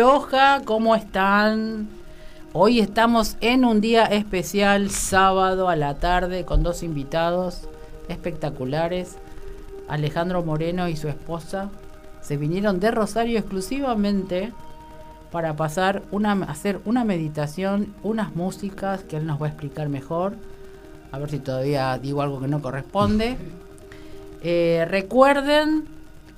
Aloha, ¿cómo están? Hoy estamos en un día especial, sábado a la tarde, con dos invitados espectaculares. Alejandro Moreno y su esposa se vinieron de Rosario exclusivamente para pasar una, hacer una meditación, unas músicas que él nos va a explicar mejor. A ver si todavía digo algo que no corresponde. Eh, recuerden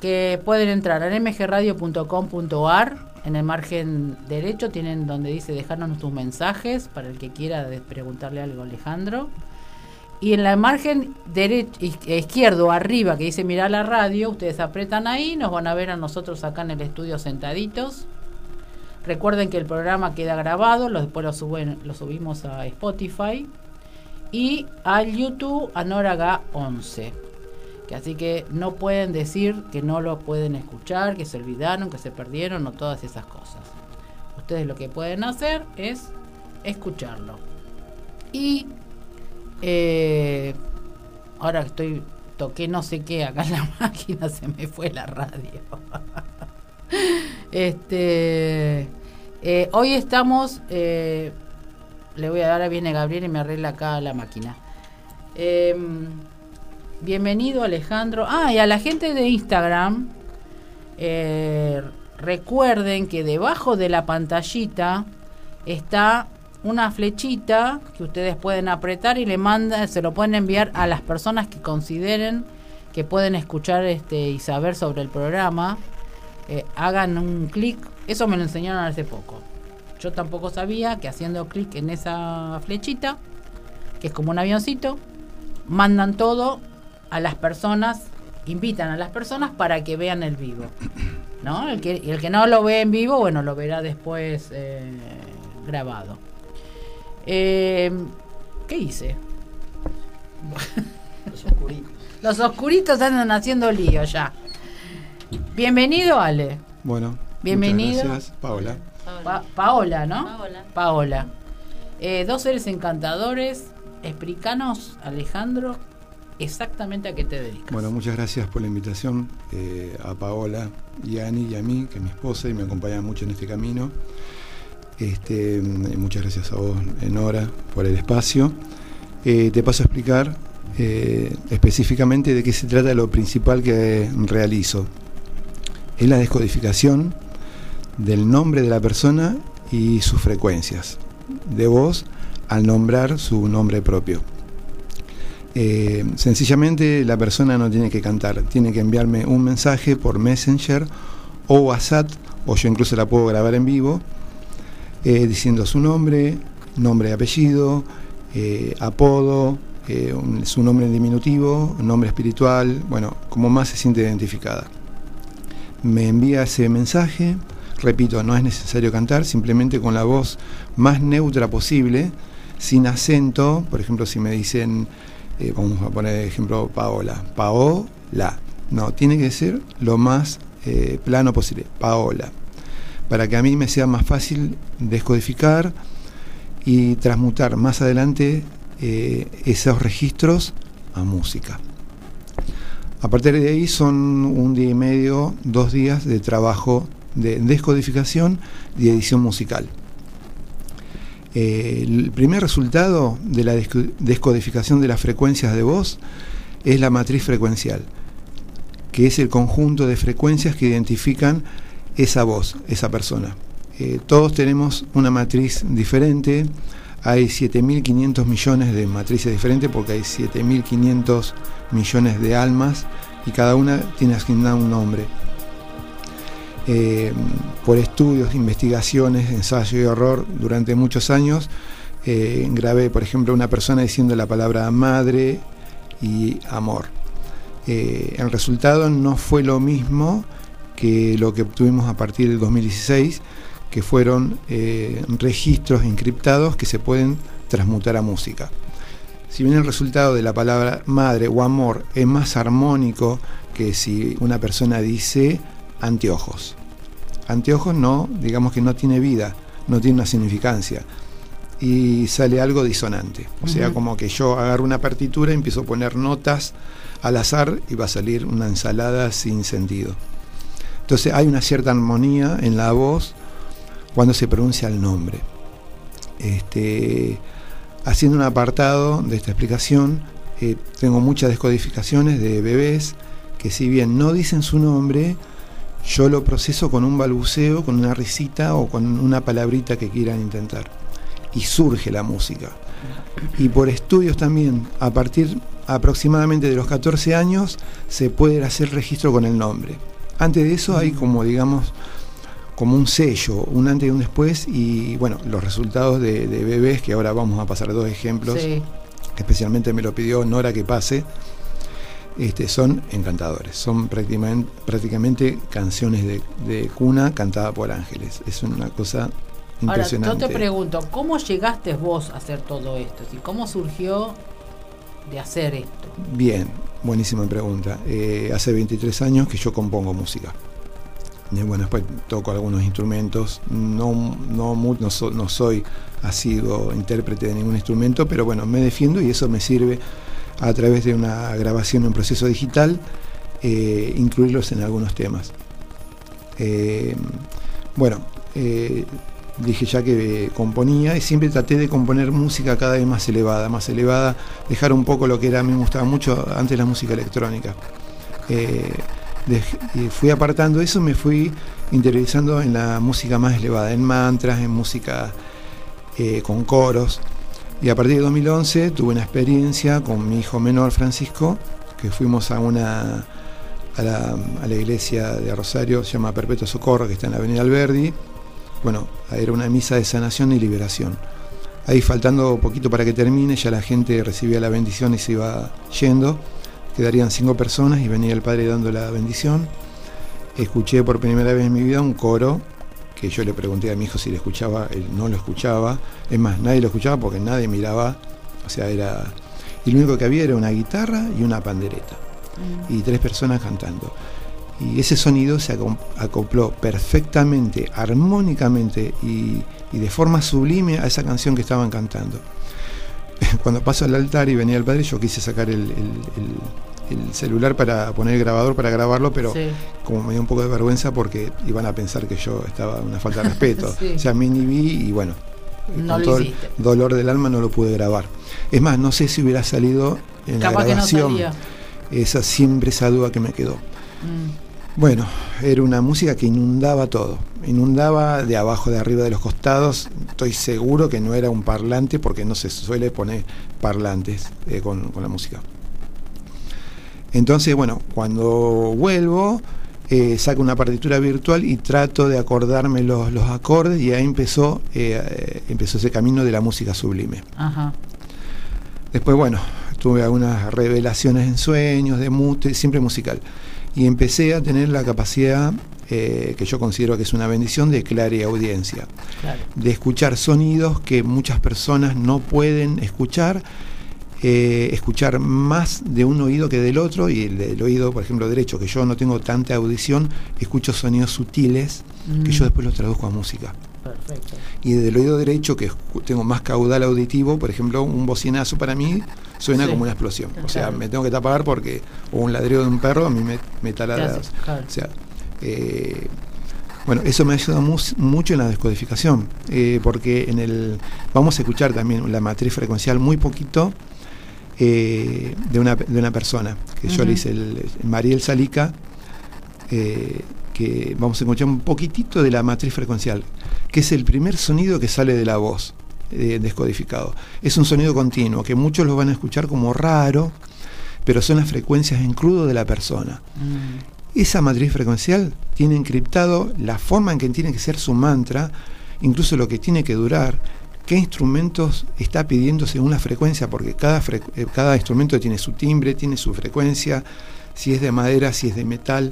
que pueden entrar a mgradio.com.ar. En el margen derecho tienen donde dice dejarnos tus mensajes para el que quiera preguntarle algo a Alejandro. Y en la margen derecho, izquierdo, arriba, que dice mirar la radio, ustedes apretan ahí, nos van a ver a nosotros acá en el estudio sentaditos. Recuerden que el programa queda grabado, lo, después lo, suben, lo subimos a Spotify y al YouTube a Noraga 11 así que no pueden decir que no lo pueden escuchar, que se olvidaron, que se perdieron o todas esas cosas. Ustedes lo que pueden hacer es escucharlo. Y eh, ahora estoy, toqué no sé qué acá en la máquina, se me fue la radio. este, eh, hoy estamos, eh, le voy a dar, viene Gabriel y me arregla acá la máquina. Em, Bienvenido Alejandro. Ah, y a la gente de Instagram, eh, recuerden que debajo de la pantallita está una flechita que ustedes pueden apretar y le mandan, se lo pueden enviar a las personas que consideren que pueden escuchar este y saber sobre el programa. Eh, hagan un clic. Eso me lo enseñaron hace poco. Yo tampoco sabía que haciendo clic en esa flechita, que es como un avioncito, mandan todo a las personas, invitan a las personas para que vean el vivo. ¿no? El que, el que no lo ve en vivo, bueno, lo verá después eh, grabado. Eh, ¿Qué hice? Los oscuritos. Los oscuritos andan haciendo lío ya. Bienvenido, Ale. Bueno, bienvenido. gracias, Paola. Paola, ¿no? Paola. Paola. Eh, dos seres encantadores. Explícanos, Alejandro, exactamente a qué te dedicas. Bueno, muchas gracias por la invitación eh, a Paola y a Ani y a mí, que es mi esposa y me acompaña mucho en este camino. Este, muchas gracias a vos, Nora, por el espacio. Eh, te paso a explicar eh, específicamente de qué se trata lo principal que realizo. Es la descodificación del nombre de la persona y sus frecuencias, de voz al nombrar su nombre propio. Eh, sencillamente la persona no tiene que cantar, tiene que enviarme un mensaje por Messenger o WhatsApp, o yo incluso la puedo grabar en vivo, eh, diciendo su nombre, nombre y apellido, eh, apodo, su nombre en diminutivo, nombre espiritual, bueno, como más se siente identificada. Me envía ese mensaje, repito, no es necesario cantar, simplemente con la voz más neutra posible, sin acento, por ejemplo, si me dicen eh, vamos a poner ejemplo Paola, Paola, no, tiene que ser lo más eh, plano posible, Paola, para que a mí me sea más fácil descodificar y transmutar más adelante eh, esos registros a música. A partir de ahí son un día y medio, dos días de trabajo de descodificación y edición musical. Eh, el primer resultado de la descodificación de las frecuencias de voz es la matriz frecuencial, que es el conjunto de frecuencias que identifican esa voz, esa persona. Eh, todos tenemos una matriz diferente, hay 7.500 millones de matrices diferentes porque hay 7.500 millones de almas y cada una tiene asignado un nombre. Eh, por estudios, investigaciones, ensayo y error durante muchos años. Eh, grabé, por ejemplo, una persona diciendo la palabra madre y amor. Eh, el resultado no fue lo mismo que lo que obtuvimos a partir del 2016, que fueron registros encriptados que se pueden transmutar a música. Si bien el resultado de la palabra madre o amor es más armónico que si una persona dice anteojos. Anteojos no, digamos que no tiene vida, no tiene una significancia. Y sale algo disonante. O sea, como que yo agarro una partitura y empiezo a poner notas al azar y va a salir una ensalada sin sentido. Entonces hay una cierta armonía en la voz cuando se pronuncia el nombre. Este, haciendo un apartado de esta explicación, eh, tengo muchas descodificaciones de bebés que si bien no dicen su nombre, yo lo proceso con un balbuceo, con una risita o con una palabrita que quieran intentar. Y surge la música. Y por estudios también, a partir aproximadamente de los 14 años, se puede hacer registro con el nombre. Antes de eso hay como, digamos, como un sello, un antes y un después, y bueno, los resultados de, bebés, que ahora vamos a pasar dos ejemplos, especialmente me lo pidió Nora que pase, este, son encantadores, son prácticamente, prácticamente canciones de, cuna cantadas por ángeles. Es una cosa impresionante. Ahora, yo te pregunto, ¿cómo llegaste vos a hacer todo esto? ¿Cómo surgió de hacer esto? Bien, buenísima pregunta. Eh, hace 23 años que yo compongo música. bueno, después toco algunos instrumentos. No, no, no, no soy sido intérprete de ningún instrumento, pero bueno, me defiendo y eso me sirve a través de una grabación en proceso digital, eh, incluirlos en algunos temas. Eh, bueno, eh, dije ya que componía y siempre traté de componer música cada vez más elevada, más elevada, dejar un poco lo que era, a mí me gustaba mucho antes la música electrónica. fui apartando eso, me fui interiorizando en la música más elevada, en mantras, en música con coros. Y a partir de 2011 tuve una experiencia con mi hijo menor Francisco, que fuimos a una a la, iglesia de Rosario, se llama Perpetuo Socorro, que está en la Avenida Alberdi. Bueno, era una misa de sanación y liberación. Ahí faltando poquito para que termine, ya la gente recibía la bendición y se iba yendo. Quedarían cinco personas y venía el padre dando la bendición. Escuché por primera vez en mi vida un coro que yo le pregunté a mi hijo si le escuchaba, él no lo escuchaba. Es más, nadie lo escuchaba porque nadie miraba. O sea, era. Y lo único que había era una guitarra y una pandereta. Y tres personas cantando. Y ese sonido se acopló perfectamente, armónicamente y, de forma sublime a esa canción que estaban cantando. Cuando paso al altar y venía el padre, yo quise sacar el celular para poner el grabador para grabarlo, pero como me dio un poco de vergüenza porque iban a pensar que yo estaba una falta de respeto. O sea, me inhibí y bueno, con todo el dolor del alma no lo pude grabar. Es más, no sé si hubiera salido en la grabación. esa siempre esa duda que me quedó. Mm. Bueno, era una música que inundaba todo, inundaba de abajo, de arriba, de los costados. Estoy seguro que no era un parlante porque no se suele poner parlantes eh, con la música. Entonces, bueno, cuando vuelvo, eh, saco una partitura virtual y trato de acordarme los, acordes y ahí empezó, eh, empezó ese camino de la música sublime. Después, bueno, tuve algunas revelaciones en sueños, de mute, siempre musical. Y empecé a tener la capacidad, eh, que yo considero que es una bendición, de clare audiencia. De escuchar sonidos que muchas personas no pueden escuchar eh, escuchar más de un oído que del otro, y el, oído, por ejemplo, derecho, que yo no tengo tanta audición, escucho sonidos sutiles que yo mm. después los traduzco a música. Perfecto. Y del oído derecho, que tengo más caudal auditivo, por ejemplo, un bocinazo para mí suena como una explosión. O sea, me tengo que tapar porque, o un ladrido de un perro a mí me, me taladra. O sea, eh, bueno, eso me ayuda mucho en la descodificación, eh, porque en el vamos a escuchar también la matriz frecuencial muy poquito eh, de, una, de, una, persona, que yo le hice el, Mariel Salica, eh, que vamos a escuchar un poquitito de la matriz frecuencial, que es el primer sonido que sale de la voz eh, descodificado. Es un sonido continuo, que muchos lo van a escuchar como raro, pero son las frecuencias en crudo de la persona. Mm. Esa matriz frecuencial tiene encriptado la forma en que tiene que ser su mantra, incluso lo que tiene que durar, qué instrumentos está pidiendo según la frecuencia, porque cada, eh, cada instrumento tiene su timbre, tiene su frecuencia, si es de madera, si es de metal,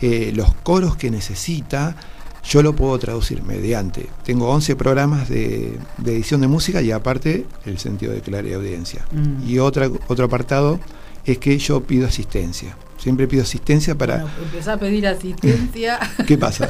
eh, los coros que necesita, yo lo puedo traducir mediante. Tengo 11 programas de, edición de música y aparte el sentido de clara audiencia. Mm. Y otra, otro apartado es que yo pido asistencia. Siempre pido asistencia para... Bueno, empezá a pedir asistencia. ¿Qué pasa?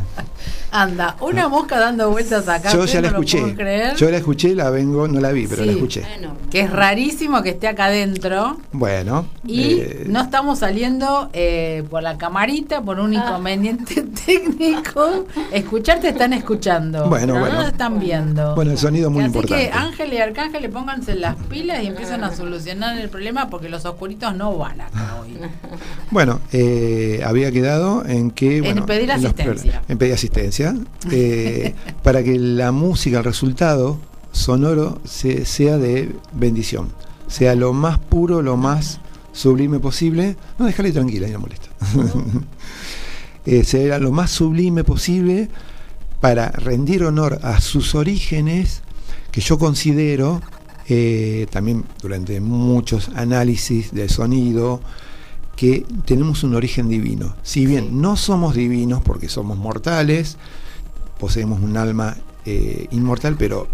Anda, una mosca dando vueltas acá. Yo ya la escuché. Yo la escuché, la vengo, no la vi, pero la escuché. Bueno, que es rarísimo que esté acá adentro. Bueno. Y eh, no estamos saliendo eh, por la camarita por un ah. inconveniente técnico. Escucharte están escuchando. Bueno, bueno. No están viendo. Bueno, el sonido es muy importante. Así que Ángel y Arcángel le pónganse las pilas y empiezan a solucionar el problema porque los oscuritos no van acá hoy. Bueno, eh, había quedado en que... en pedir asistencia. En pedir asistencia. Eh, para que la música, el resultado sonoro sea de bendición. Sea lo más puro, lo más sublime posible. No, déjale tranquila, no molesta. eh, sea lo más sublime posible para rendir honor a sus orígenes, que yo considero, eh, también durante muchos análisis de sonido, que tenemos un origen divino. Si bien no somos divinos porque somos mortales, poseemos un alma eh, inmortal, pero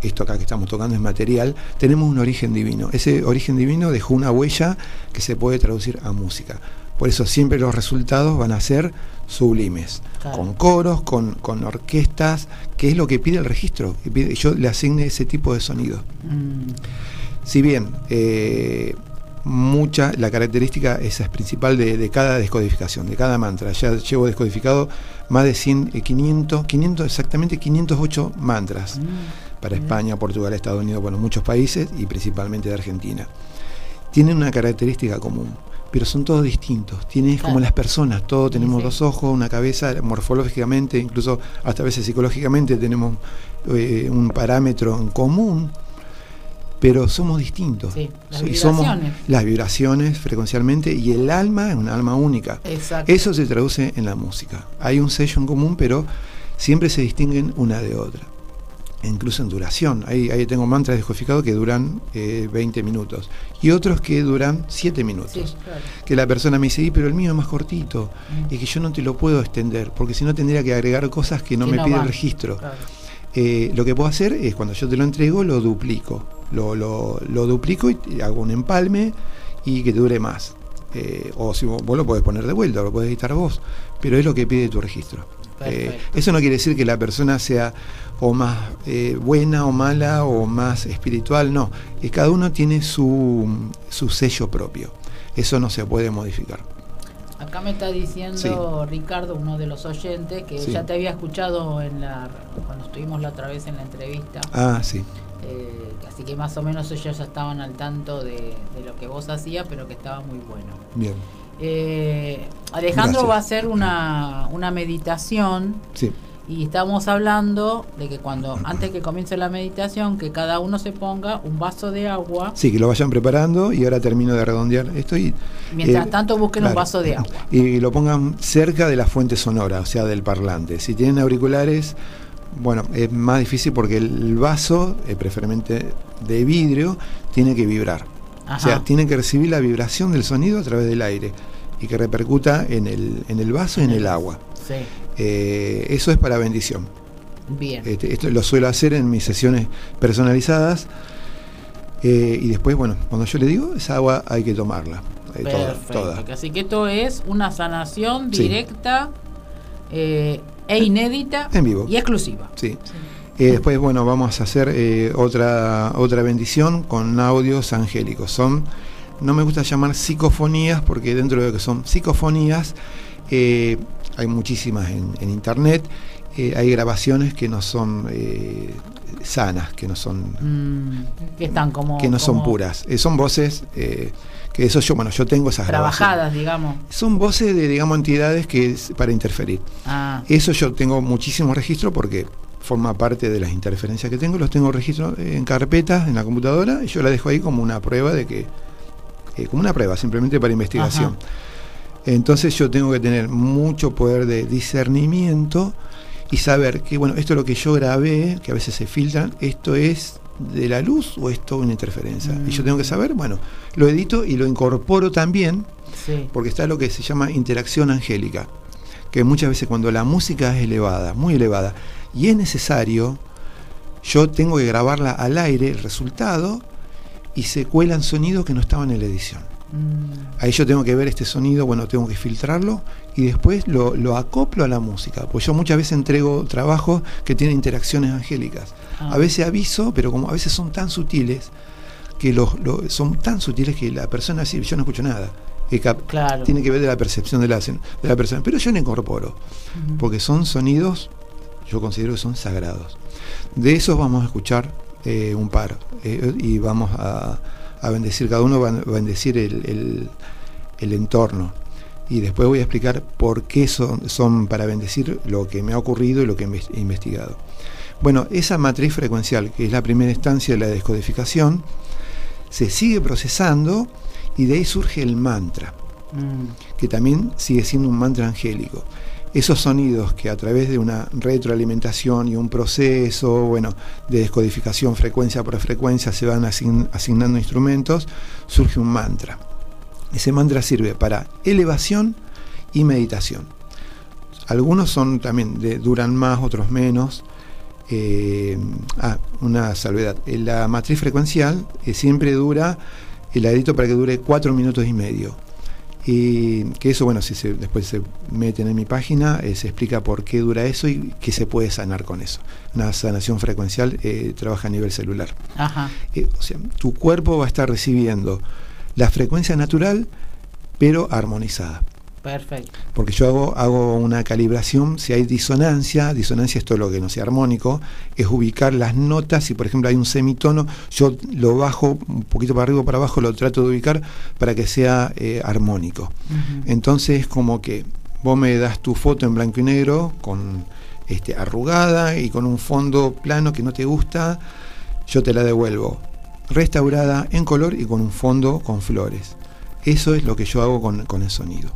esto acá que estamos tocando es material, tenemos un origen divino. Ese origen divino dejó una huella que se puede traducir a música. Por eso siempre los resultados van a ser sublimes, con coros, con, orquestas, que es lo que pide el registro. Yo le asigne ese tipo de sonido. Mm. Si bien eh, mucha, la característica esa es principal de, cada descodificación, de cada mantra. Ya llevo descodificado más de 100, 500, 500 exactamente 508 mantras mm, para España, Portugal, Estados Unidos, bueno, muchos países y principalmente de Argentina. Tienen una característica común, pero son todos distintos. Tienen como las personas, todos tenemos dos ojos, una cabeza, morfológicamente, incluso hasta a veces psicológicamente tenemos eh, un parámetro en común pero somos distintos. Sí, las y somos las vibraciones frecuencialmente y el alma es un alma única. Eso se traduce en la música. Hay un sello en común, pero siempre se distinguen una de otra. incluso en duración. Ahí, ahí tengo mantras descodificados que duran 20 eh, minutos y otros que duran 7 minutos. Que la persona me dice, pero el mío es más cortito mm. y que yo no te lo puedo extender porque si no tendría que agregar cosas que no me pide el registro. Eh, lo que puedo hacer es cuando yo te lo entrego, lo duplico. Lo, lo, duplico y hago un empalme y que dure más. Eh, o si vos, lo podés poner de vuelta, lo podés editar vos, pero es lo que pide tu registro. Eh, eso no quiere decir que la persona sea o más buena o mala o más espiritual, no. cada uno tiene su, su sello propio. Eso no se puede modificar. Acá me está diciendo Ricardo, uno de los oyentes, que ya te había escuchado en la cuando estuvimos la otra vez en la entrevista. Ah, sí. Así que más o menos ellos ya estaban al tanto de, lo que vos hacías, pero que estaba muy bueno. Bien. Eh, Alejandro va a hacer una, una meditación. Sí y estamos hablando de que cuando antes que comience la meditación que cada uno se ponga un vaso de agua sí que lo vayan preparando y ahora termino de redondear esto y mientras eh, tanto busquen un vaso de agua y lo pongan cerca de la fuente sonora o sea del parlante si tienen auriculares bueno es más difícil porque el vaso eh, preferentemente de vidrio tiene que vibrar o sea tiene que recibir la vibración del sonido a través del aire y que repercuta en el, en el vaso y en el agua sí. Eh, eso es para bendición. Bien. Este, esto lo suelo hacer en mis sesiones personalizadas. Eh, y después, bueno, cuando yo le digo, esa agua hay que tomarla. Eh, toda, Así que esto es una sanación directa e inédita en vivo. y exclusiva. Sí. después, bueno, vamos a hacer otra, otra bendición con audios angélicos. Son, no me gusta llamar psicofonías porque dentro de lo que son psicofonías, hay muchísimas en, internet, eh, hay grabaciones que no son eh, sanas, que no son... Mm, que están como... Que no son puras, eh, son voces... que eso yo, bueno, yo tengo esas Trabajadas, digamos. Son voces de, digamos, entidades que es para interferir. Ah. Eso yo tengo muchísimo registro porque forma parte de las interferencias que tengo, los tengo registro en carpetas en la computadora y yo la dejo ahí como una prueba de que, como una prueba, simplemente para investigación. Entonces yo tengo que tener mucho poder de discernimiento y saber que, bueno, esto es lo que yo grabé, que a veces se filtran, esto es de la luz o esto es una interferencia. Y yo tengo que mm. saber, bueno, lo edito y lo incorporo también, porque está lo que se llama interacción angélica, que muchas veces cuando la música es elevada, muy elevada, y es necesario, yo tengo que grabarla al aire, el resultado, y se cuelan sonidos que no estaban en la edición. Mm. Ahí yo tengo que ver este sonido, bueno, tengo que filtrarlo y después lo, acoplo a la música. Pues yo muchas veces entrego trabajos que tienen interacciones angélicas. Ah. A veces aviso, pero como a veces son tan sutiles, que los, son tan sutiles que la persona así, yo no escucho nada. Tiene que ver de la percepción de la, de la persona. Pero yo no incorporo, porque son sonidos, yo considero que son sagrados. De esos vamos a escuchar eh, un par eh, y vamos a, bendecir, cada uno va a bendecir el, entorno. Y después voy a explicar por qué son, son para bendecir lo que me ha ocurrido y lo que he investigado. Bueno, esa matriz frecuencial, que es la primera instancia de la descodificación, se sigue procesando y de ahí surge el mantra, mm. que también sigue siendo un mantra angélico. Esos sonidos que a través de una retroalimentación y un proceso bueno, de descodificación frecuencia por frecuencia se van asignando instrumentos, surge un mantra. Ese mantra sirve para elevación y meditación. Algunos son también de, duran más, otros menos. Eh, ah, una salvedad. La matriz frecuencial eh, siempre dura el edito para que dure cuatro minutos y medio. Y que eso, bueno, si se, después se meten en mi página, eh, se explica por qué dura eso y qué se puede sanar con eso. Una sanación frecuencial eh, trabaja a nivel celular. Eh, o sea, tu cuerpo va a estar recibiendo la frecuencia natural, pero armonizada. Perfecto. Porque yo hago, hago una calibración, si hay disonancia, disonancia es todo lo que no sea armónico, es ubicar las notas, si por ejemplo hay un semitono, yo lo bajo un poquito para arriba o para abajo, lo trato de ubicar para que sea eh, armónico. Entonces como que vos me das tu foto en blanco y negro, con este, arrugada y con un fondo plano que no te gusta, yo te la devuelvo restaurada en color y con un fondo con flores. Eso es lo que yo hago con el sonido.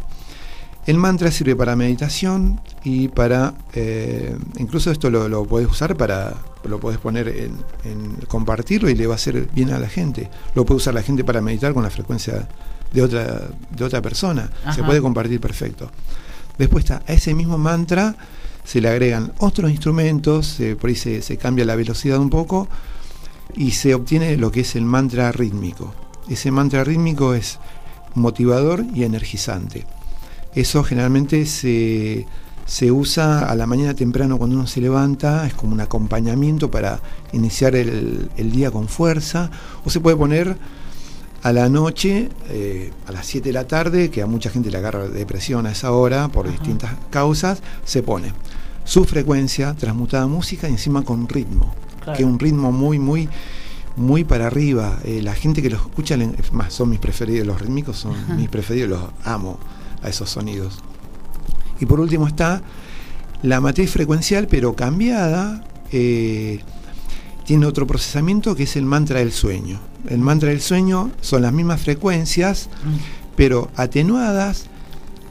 El mantra sirve para meditación y para, eh, incluso esto lo, puedes usar para, lo puedes poner en, compartirlo y le va a hacer bien a la gente. Lo puede usar la gente para meditar con la frecuencia de otra, de otra persona. Se puede compartir perfecto. Después está, a ese mismo mantra se le agregan otros instrumentos, por ahí se, se cambia la velocidad un poco y se obtiene lo que es el mantra rítmico. Ese mantra rítmico es motivador y energizante. Eso generalmente se, usa a la mañana temprano cuando uno se levanta, es como un acompañamiento para iniciar el, día con fuerza, o se puede poner a la noche, eh, a las 7 de la tarde, que a mucha gente le agarra depresión a esa hora por distintas causas, se pone su frecuencia transmutada a música y encima con ritmo, que es un ritmo muy, muy muy para arriba. Eh, la gente que los escucha, más, son mis preferidos, los rítmicos son mis preferidos, los amo a esos sonidos. Y por último está la matriz frecuencial, pero cambiada, eh, tiene otro procesamiento que es el mantra del sueño. El mantra del sueño son las mismas frecuencias, pero atenuadas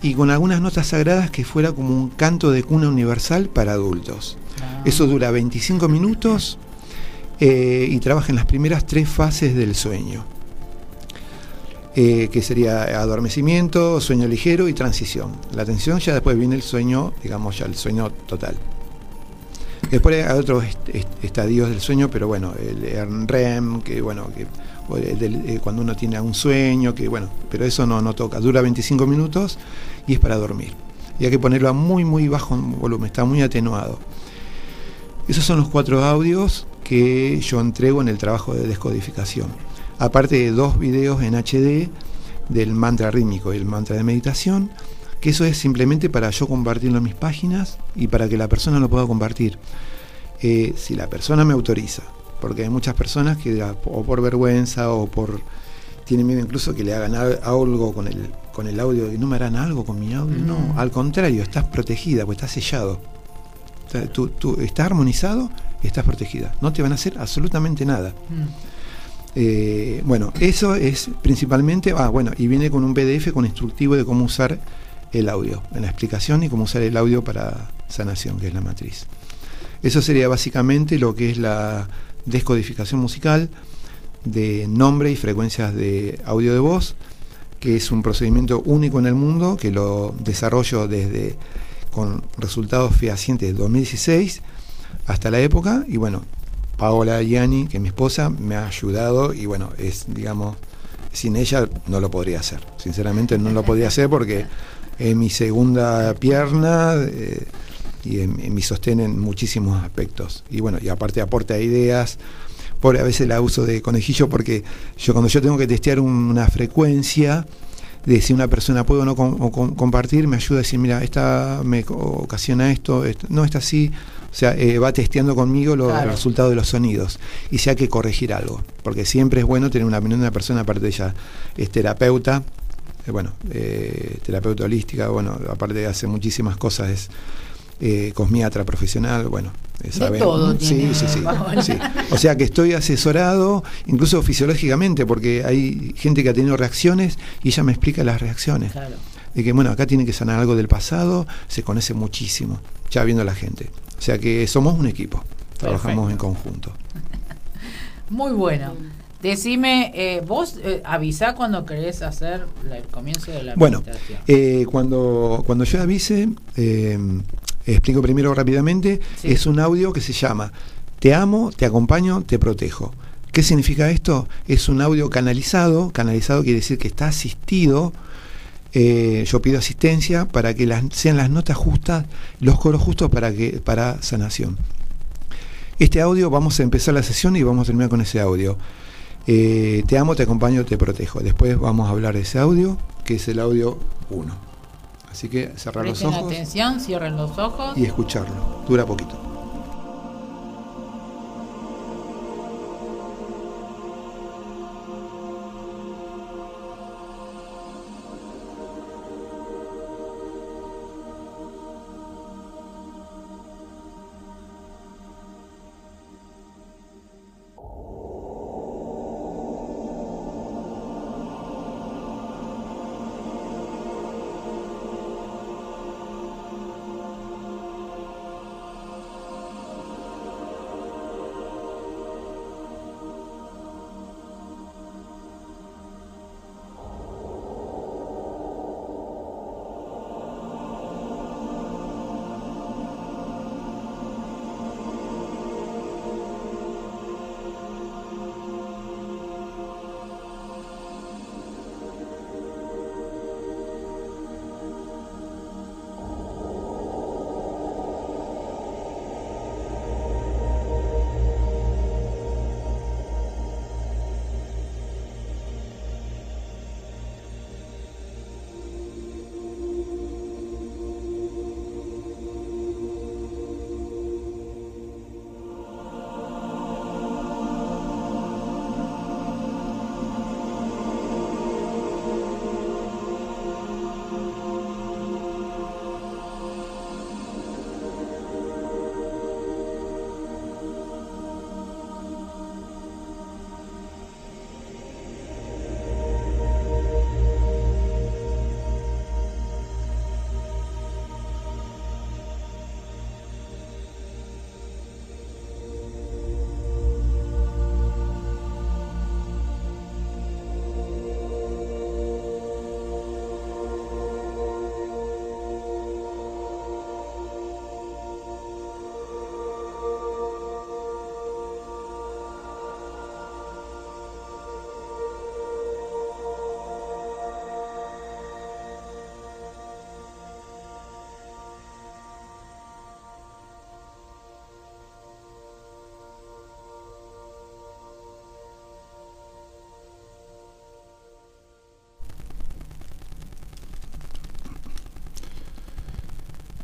y con algunas notas sagradas que fuera como un canto de cuna universal para adultos. Eso dura 25 minutos eh, y trabaja en las primeras tres fases del sueño. Eh, que sería adormecimiento, sueño ligero y transición. La atención ya después viene el sueño, digamos ya el sueño total. Después hay otros estadios del sueño, pero bueno, el REM, que bueno, que eh, cuando uno tiene un sueño, que bueno, pero eso no, no toca, dura 25 minutos y es para dormir. Y hay que ponerlo a muy, muy bajo volumen, está muy atenuado. Esos son los cuatro audios que yo entrego en el trabajo de descodificación aparte de dos videos en HD del mantra rítmico y el mantra de meditación, que eso es simplemente para yo compartirlo en mis páginas y para que la persona lo pueda compartir. Eh, si la persona me autoriza, porque hay muchas personas que o por vergüenza o por tienen miedo incluso que le hagan algo con el, con el audio, y no me harán algo con mi audio. No, al contrario, estás protegida, pues estás sellado. Tú, estás armonizado, estás protegida. No te van a hacer absolutamente nada. Mm. Eh, bueno, eso es principalmente, ah, bueno, y viene con un PDF con instructivo de cómo usar el audio, en la explicación y cómo usar el audio para sanación, que es la matriz. Eso sería básicamente lo que es la descodificación musical de nombre y frecuencias de audio de voz, que es un procedimiento único en el mundo, que lo desarrollo desde con resultados fehacientes de 2016 hasta la época, y bueno, Paola Gianni, que es mi esposa, me ha ayudado y bueno, es, digamos, sin ella no lo podría hacer. Sinceramente no lo podría hacer porque es mi segunda pierna eh, y me sostiene en muchísimos aspectos. Y bueno, y aparte aporta ideas. Por a veces la uso de conejillo porque yo cuando yo tengo que testear una frecuencia, de si una persona puede o no compartir, me ayuda a decir, mira, esta me ocasiona esto, no está así, o sea, eh, va testeando conmigo los resultados de los sonidos. Y si hay que corregir algo, porque siempre es bueno tener una opinión de una persona, aparte de ella es terapeuta, eh, bueno, eh, terapeuta holística, bueno, aparte de hace muchísimas cosas, es eh, cosmiatra profesional, bueno, saben. todo sí, sí, sí, O sea que estoy asesorado, incluso fisiológicamente, porque hay gente que ha tenido reacciones y ella me explica las reacciones. Claro. De que, bueno, acá tiene que sanar algo del pasado, se conoce muchísimo, ya viendo la gente. O sea que somos un equipo, trabajamos en conjunto. Muy bueno. Decime, eh, vos eh, avisá cuando querés hacer el comienzo de la Bueno, eh, cuando, cuando yo avise, eh, explico primero rápidamente, es un audio que se llama Te amo, te acompaño, te protejo. ¿Qué significa esto? Es un audio canalizado, canalizado quiere decir que está asistido, yo pido asistencia para que las, sean las notas justas, los coros justos para, que, para sanación. Este audio vamos a empezar la sesión y vamos a terminar con ese audio. Eh, te amo, te acompaño, te protejo. Después vamos a hablar de ese audio, que es el audio 1. Así que cerrar los ojos. atención, cierren los ojos. Y escucharlo. Dura poquito.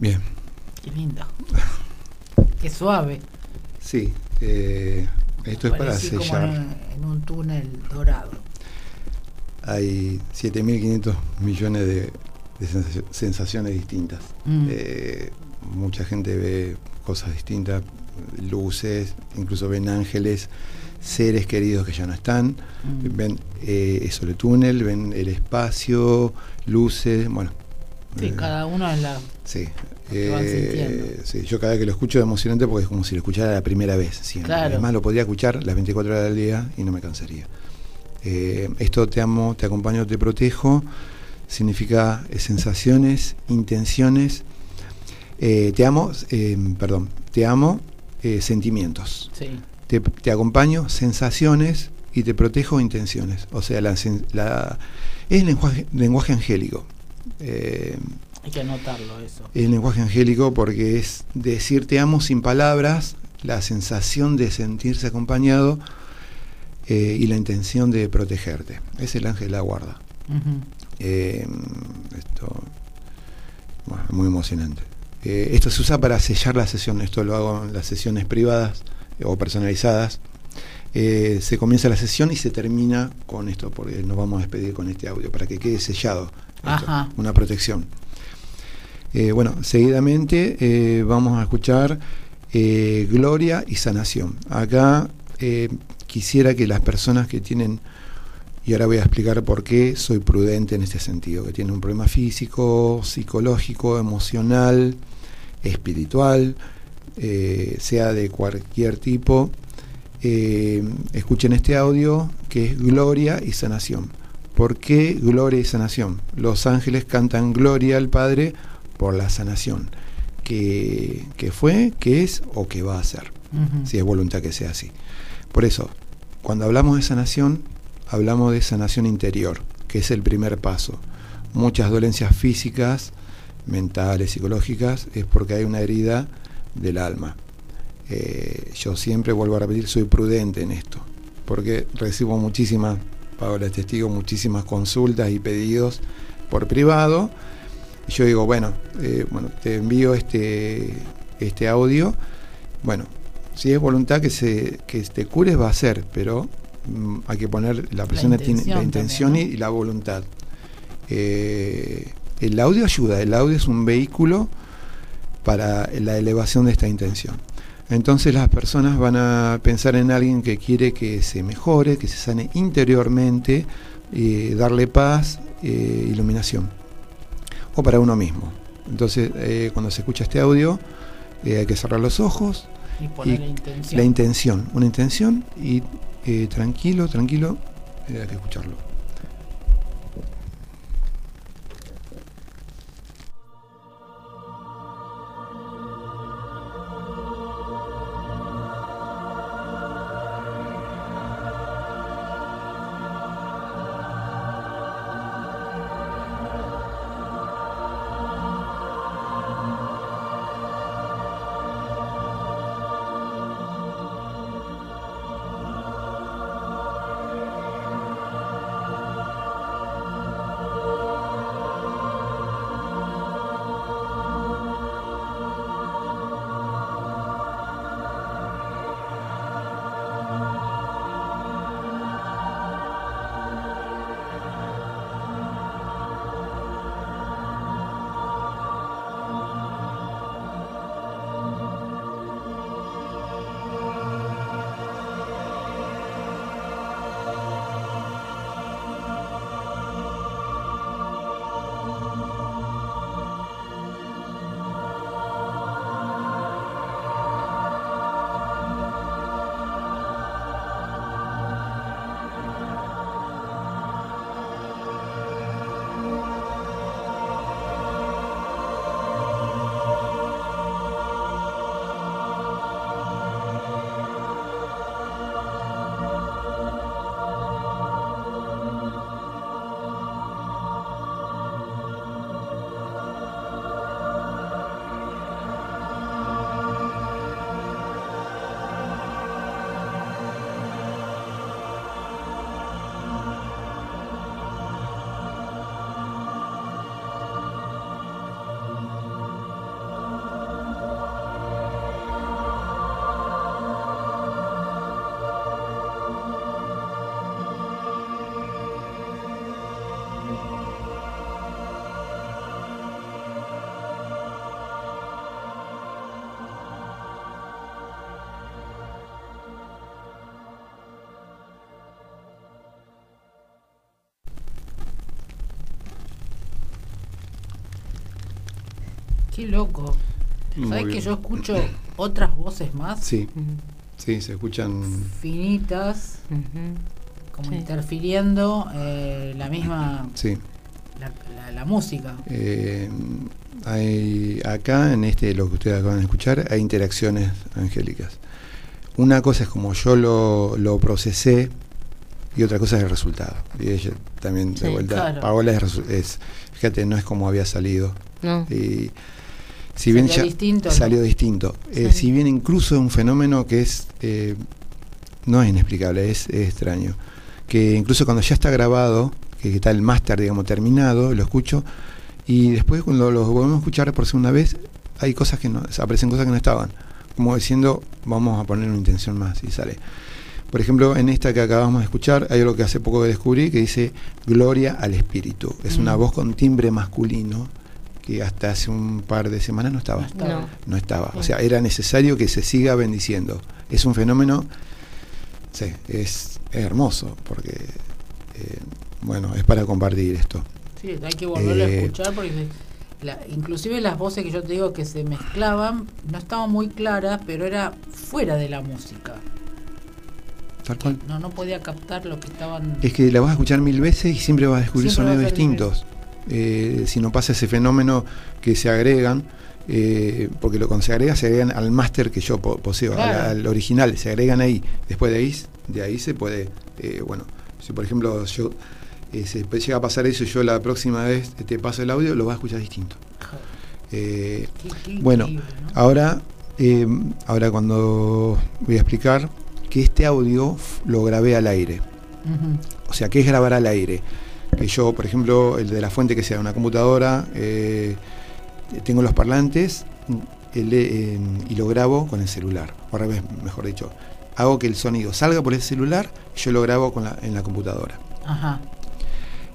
Bien. Qué lindo. Qué suave. Sí, eh, esto es para sellar. en, un túnel dorado. Hay 7.500 millones de, sensaciones distintas. Mm. Eh, mucha gente ve cosas distintas, luces, incluso ven ángeles, seres queridos que ya no están, mm. ven eh, eso el túnel, ven el espacio, luces, bueno, Sí, cada uno es la. Sí. Eh, sí, yo cada vez que lo escucho es emocionante porque es como si lo escuchara la primera vez. Siempre. Además, lo podría escuchar las 24 horas del día y no me cansaría. Eh, esto te amo, te acompaño, te protejo, significa eh, sensaciones, intenciones. te amo, perdón, te amo, sentimientos. Sí. Te, te, acompaño, sensaciones, y te protejo intenciones. O sea, la, es lenguaje, lenguaje angélico. Eh, Hay que anotarlo eso. Es lenguaje angélico porque es decir te amo sin palabras, la sensación de sentirse acompañado eh, y la intención de protegerte. Es el ángel de la guarda. Eh, esto, muy emocionante. esto se usa para sellar la sesión. Esto lo hago en las sesiones privadas o personalizadas. se comienza la sesión y se termina con esto, porque nos vamos a despedir con este audio, para que quede sellado una protección. Eh, bueno, seguidamente eh, vamos a escuchar eh, Gloria y Sanación. Acá quisiera que las personas que tienen, y ahora voy a explicar por qué soy prudente en este sentido, que tienen un problema físico, psicológico, emocional, espiritual, sea de cualquier tipo, escuchen este audio que es Gloria y Sanación. ¿Por qué gloria y sanación? Los ángeles cantan gloria al Padre por la sanación que, fue, que es o que va a ser, si es voluntad que sea así. Por eso, cuando hablamos de sanación, hablamos de sanación interior, que es el primer paso. Muchas dolencias físicas, mentales, psicológicas, es porque hay una herida del alma. Eh, yo siempre vuelvo a repetir, soy prudente en esto, porque recibo muchísimas Paola es testigo, muchísimas consultas y pedidos por privado. Y yo digo, bueno, eh, bueno, te envío este, este audio. Bueno, si es voluntad que se que te cures va a ser, pero mm, hay que poner la persona tiene la intención y, la voluntad. Eh, el audio ayuda, el audio es un vehículo para la elevación de esta intención. Entonces las personas van a pensar en alguien que quiere que se mejore, que se sane interiormente, eh, darle paz, eh, iluminación. O para uno mismo. Entonces eh, cuando se escucha este audio hay que cerrar los ojos. Y poner la intención. La intención, una intención y tranquilo, tranquilo, hay que escucharlo. Qué loco. ¿Sabes que yo escucho otras voces más? Sí, sí, se escuchan. Finitas, como interfiriendo eh, la misma. Sí. La, música. Eh, hay, acá, en este, lo que ustedes acaban de escuchar, hay interacciones angélicas. Una cosa es como yo lo, lo procesé y otra cosa es el resultado. Y ella también, de Sí, vuelta, claro. Paola es, es- fíjate, no es como había salido. No. Y si bien Salió ya distinto, ¿no? salió distinto. Eh, Sí. si bien incluso es un fenómeno que es eh, no es inexplicable, es, es extraño. Que incluso cuando ya está grabado, que, que está el máster, digamos, terminado, lo escucho, y después cuando lo volvemos a escuchar por segunda vez, hay cosas que no, aparecen cosas que no estaban. Como diciendo, vamos a poner una intención más y sale. Por ejemplo, en esta que acabamos de escuchar, hay algo que hace poco descubrí que dice Gloria al Espíritu. Es una Mm. voz con timbre masculino que hasta hace un par de semanas no estaba. No estaba. No. No estaba. O sea, era necesario que se siga bendiciendo. Es un fenómeno, sí, es, es hermoso, porque, eh, bueno, es para compartir esto. Sí, hay que volverlo a Eh, escuchar porque la- inclusive las voces que yo te digo que se mezclaban no estaban muy claras, pero era fuera de la música. Tal cual. No, no podía captar lo que estaban. Es que la vas a escuchar mil veces y siempre vas a descubrir sonidos distintos. Eh, si no pasa ese fenómeno que se agregan, eh, porque lo, cuando se agrega, se agregan al máster que yo po- poseo, al- Claro. al, original, se agregan ahí. Después de ahí, de ahí se puede, eh, bueno, si por ejemplo yo se llega a pasar eso y yo la próxima vez te paso el audio, lo vas a escuchar distinto. Qué- qué bueno. Ahora, ahora cuando voy a explicar que este audio lo grabé al aire. O sea, ¿qué es grabar al aire? Que yo, por ejemplo, el de la fuente que sea una computadora, eh, tengo los parlantes el, eh, y lo grabo con el celular. O al revés, mejor dicho. Hago que el sonido salga por el celular y yo lo grabo con la- en la computadora. Ajá.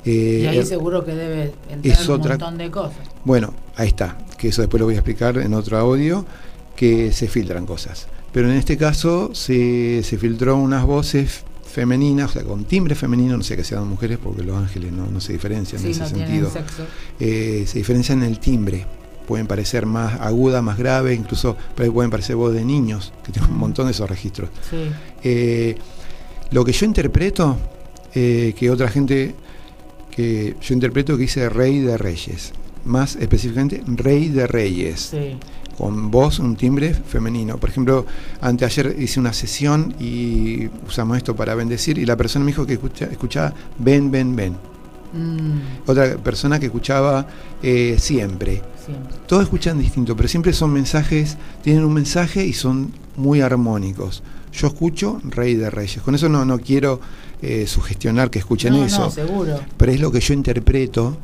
Eh, Y ahí seguro que debe entrar es un otra- montón de cosas. Bueno, ahí está, que eso después lo voy a explicar en otro audio, que se filtran cosas. Pero en este caso se, se filtró unas voces femeninas, o sea, con timbre femenino, no sé que sean mujeres porque los ángeles no, no se diferencian en ese no sentido. sexo. Eh, se diferencian en el timbre. Pueden parecer más agudas, más graves, incluso pueden parecer voz de niños, que tengo un montón de esos registros. Sí. Eh, lo que yo interpreto, eh, que otra gente, que yo interpreto que dice rey de reyes, más específicamente rey de reyes, Sí. Con voz, un timbre femenino. Por ejemplo, anteayer hice una sesión y usamos esto para bendecir y la persona me dijo que escucha- escuchaba ven, ven, ven. Mm, Otra persona que escuchaba eh, siempre. siempre. Todos escuchan distinto, pero siempre son mensajes, tienen un mensaje y son muy armónicos. Yo escucho Rey de Reyes. Con eso no, no quiero eh, sugestionar que escuchen no, eso, no, seguro. pero es lo que yo interpreto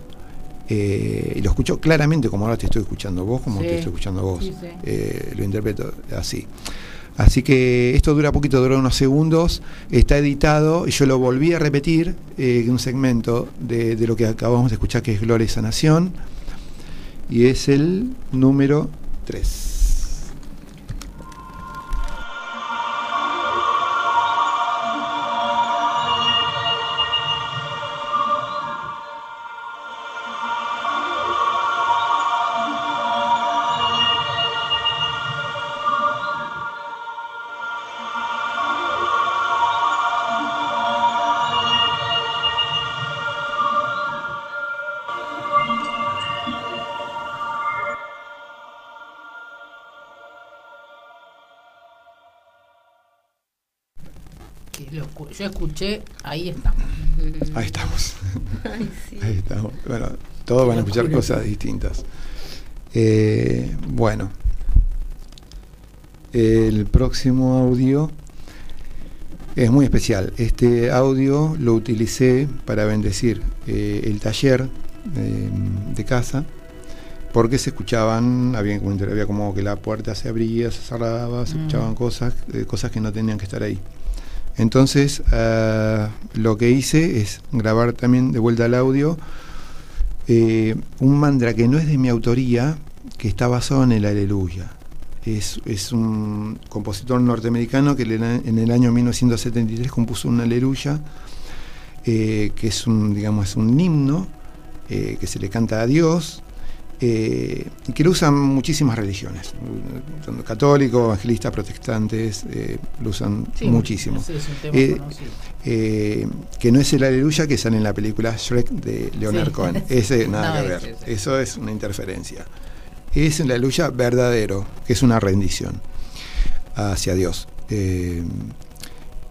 eh, y lo escucho claramente como ahora te estoy escuchando vos, como Sí. te estoy escuchando vos. Sí, sí. Eh, lo interpreto así. Así que esto dura poquito, dura unos segundos, está editado y yo lo volví a repetir eh, en un segmento de, de lo que acabamos de escuchar que es Gloria y Sanación y es el número 3. Yo escuché, ahí estamos. Ahí estamos. Ay, sí. Ahí estamos. Bueno, todos van a escuchar locura. cosas distintas. Eh, bueno, el próximo audio es muy especial. Este audio lo utilicé para bendecir eh, el taller eh, de casa porque se escuchaban, había, como- había como que la puerta se abría, se cerraba, se Mm. escuchaban cosas, eh, cosas que no tenían que estar ahí. Entonces, ah, lo que hice es grabar también de vuelta al audio eh, un mantra que no es de mi autoría, que está basado en el aleluya. Es, un compositor norteamericano que en el año 1973 compuso un aleluya, eh, que es un, digamos, es un himno eh, que se le canta a Dios. Eh, que lo usan muchísimas religiones, católicos, evangelistas, protestantes, eh, lo usan Sí, muchísimo sí, es un tema Eh, eh, que no es el aleluya que sale en la película Shrek de Leonard Sí. Cohen. Ese nada No, que ver. ese. Eso es una interferencia. Es el aleluya verdadero, que es una rendición hacia Dios.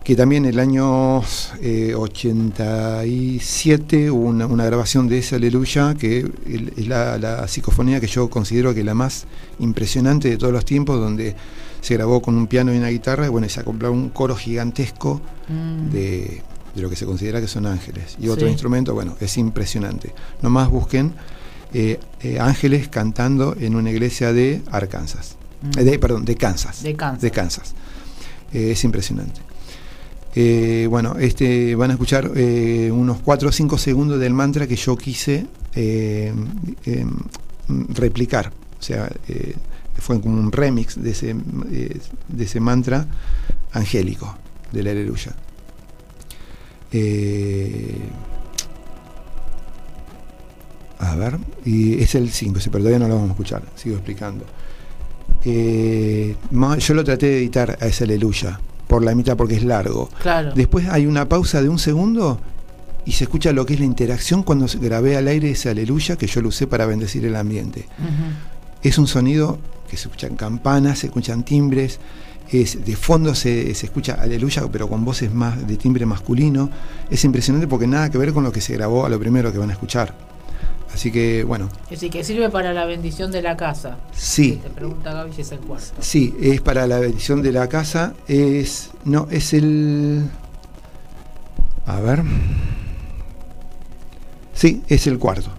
Eh, que también el año 87 hubo una, una, grabación de ese Aleluya, que es la, la, psicofonía que yo considero que es la más impresionante de todos los tiempos, donde se grabó con un piano y una guitarra, y bueno, se ha comprado un coro gigantesco mm. de, de, lo que se considera que son ángeles. Y otro instrumento, bueno, es impresionante. Nomás busquen eh, eh, ángeles cantando en una iglesia de Arkansas. Mm. Eh, de, perdón, de Kansas. De Kansas. De Kansas. es impresionante. Eh, bueno, este, van a escuchar eh, unos 4 o 5 segundos del mantra que yo quise eh, em, replicar. O sea, fue como un remix de ese, de ese mantra angélico de la aleluya. a ver, y es el 5, pero todavía no lo vamos a escuchar, sigo explicando. yo lo traté de editar a esa aleluya, por la mitad porque es largo. Claro. Después hay una pausa de un segundo y se escucha lo que es la interacción cuando grabé al aire ese aleluya que yo lo usé para bendecir el ambiente. Es un sonido que se escuchan campanas, se escuchan timbres, es, de fondo se, se, escucha aleluya, pero con voces más de timbre masculino. Es impresionante porque nada que ver con lo que se grabó a lo primero que van a escuchar. Así que, bueno. Es decir, que sirve para la bendición de la casa. Sí. Te pregunta Gaby si es el cuarto. Sí, es para la bendición de la casa. Es. No, es el. A ver. Sí, es el cuarto.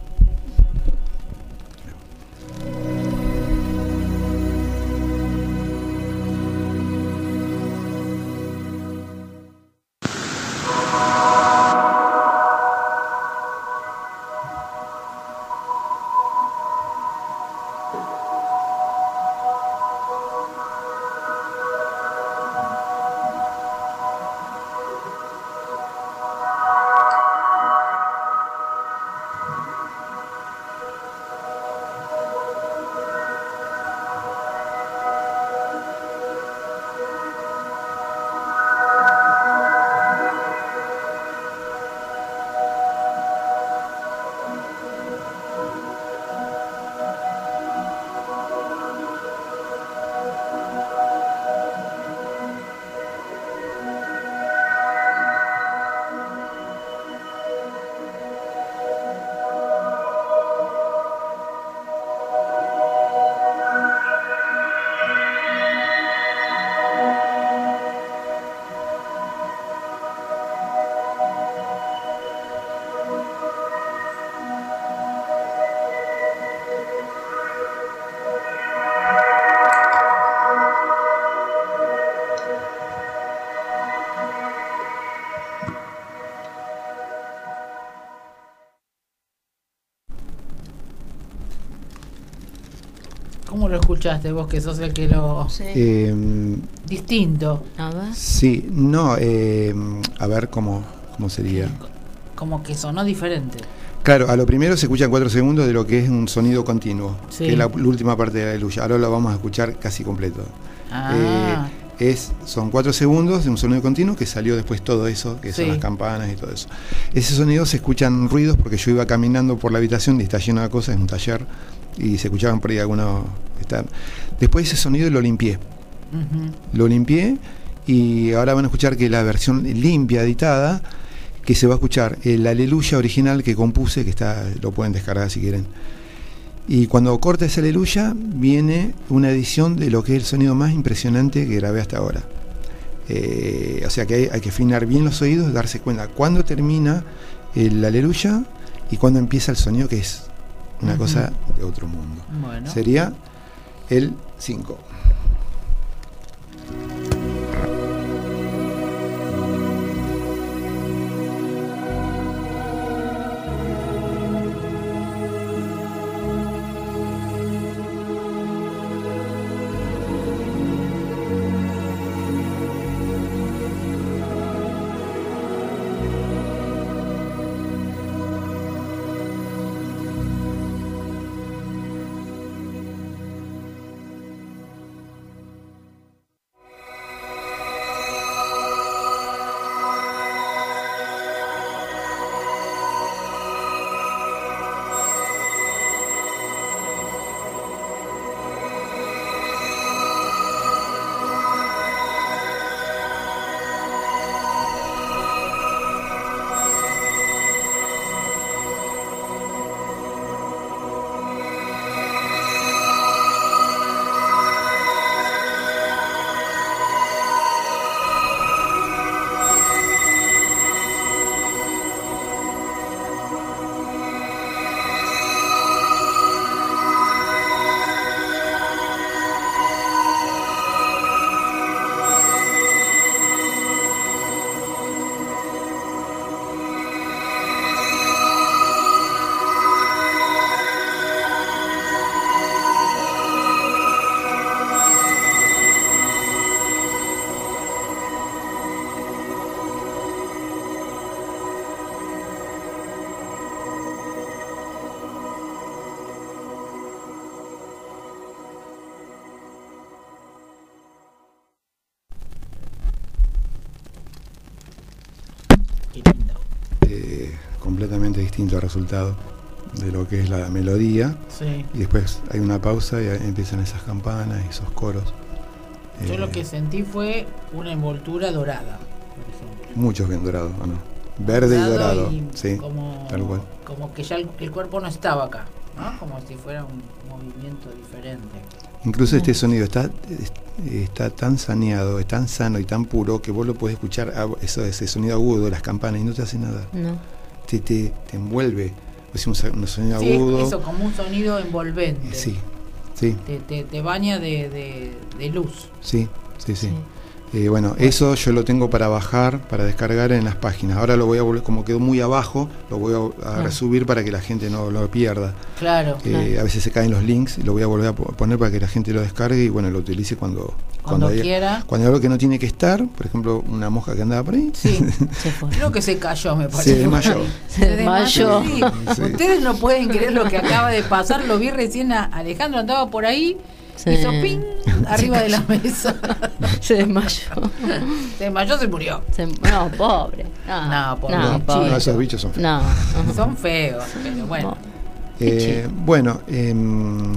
Escuchaste vos que sos el que lo... Em, Distinto. Sí, no, em, a ver cómo, cómo sería. Como que sonó diferente. Claro, a lo primero se escuchan cuatro segundos de lo que es un sonido continuo, que es la, última parte de la aleluya. Ahora lo vamos a escuchar casi completo. Ah. Eh, es, son cuatro segundos de un sonido continuo que salió después todo eso, que son las campanas y todo eso. Ese sonido se escuchan ruidos porque yo iba caminando por la habitación y está lleno de cosas, es un taller, y se escuchaban por ahí algunos Después ese sonido lo limpié. Lo limpié y ahora van a escuchar que la versión limpia, editada, que se va a escuchar el aleluya original que compuse, que está, lo pueden descargar si quieren. Y cuando corta ese aleluya, viene una edición de lo que es el sonido más impresionante que grabé hasta ahora. Eh, o sea que hay, que afinar bien los oídos, darse cuenta cuándo termina el aleluya y cuándo empieza el sonido, que es una cosa de otro mundo. Sería el 5. Distinto resultado de lo que es la melodía. Sí. Y después hay una pausa y empiezan esas campanas y esos coros. Yo Eh, lo que sentí fue una envoltura dorada, por ejemplo. Muchos bien dorados, ¿o no? Verde y dorado, y sí, como, tal cual. como que ya el, el cuerpo no estaba acá, ¿no? Como si fuera un movimiento diferente. Incluso este sonido está, es- está tan saneado, es tan sano y tan puro que vos lo podés escuchar, a- eso, ese sonido agudo de las campanas y no te hace nada. No. Te, te, te envuelve. Un, sonido Sí, agudo. eso, como un sonido envolvente. Sí, sí, Te, te, te baña de, de, de luz. sí, sí, sí. Sí. Eh, bueno, eso yo lo tengo para bajar, para descargar en las páginas. Ahora lo voy a volver, como quedó muy abajo, lo voy a, a Claro. resubir para que la gente no lo pierda. Claro. Eh, Claro. A veces se caen los links y lo voy a volver a po- poner para que la gente lo descargue y bueno, lo utilice cuando, Cuando quiera. cuando hay algo que no tiene que estar, por ejemplo, una mosca que andaba por ahí. Sí. Se fue. Creo que se cayó, me parece. desmayó. Se desmayó. sí. Sí. Ustedes no pueden creer lo que acaba de pasar. Lo vi recién a Alejandro, andaba por ahí, Sí. hizo ping arriba de la mesa. Se desmayó. Se desmayó, se murió. Se- no, pobre. No, No, pobre No, pobre. No, esos bichos son feos. No. Son feos, pero bueno. Eh, bueno, em,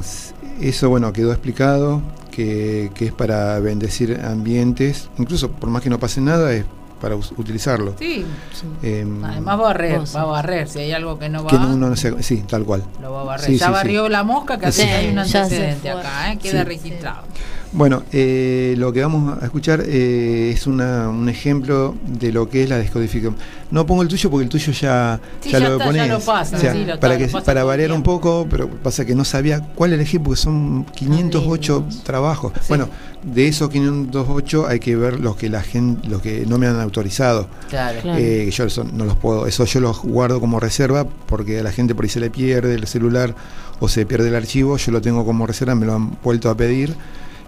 eso bueno quedó explicado que, que es para bendecir ambientes, incluso por más que no pase nada, es para utilizarlo. Sí, Sí. Em, además va a barrer, va a barrer. Si hay algo que no va, que no- uno no se- sí, tal cual. lo va a barrer. Sí, ya sí, barrió la mosca, que así Sí, hay un antecedente acá, ¿eh? queda Sí. registrado. Bueno, eh, lo que vamos a escuchar eh, es una- un ejemplo de lo que es la descodificación. No pongo el tuyo porque el tuyo ya, Sí, ya ya lo está, pones. ya lo pasa, O sea, sí, lo para está, que, lo pasa para variar un poco, pero pasa que no sabía cuál elegir porque son 508 lindos. trabajos. Sí. Bueno, de esos 508 hay que ver los que la gente, los que no me han autorizado. Claro. Claro. Eh, que yo eso no los puedo, eso yo los guardo como reserva porque a la gente por ahí se le pierde el celular o se pierde el archivo, yo lo tengo como reserva, me lo han vuelto a pedir,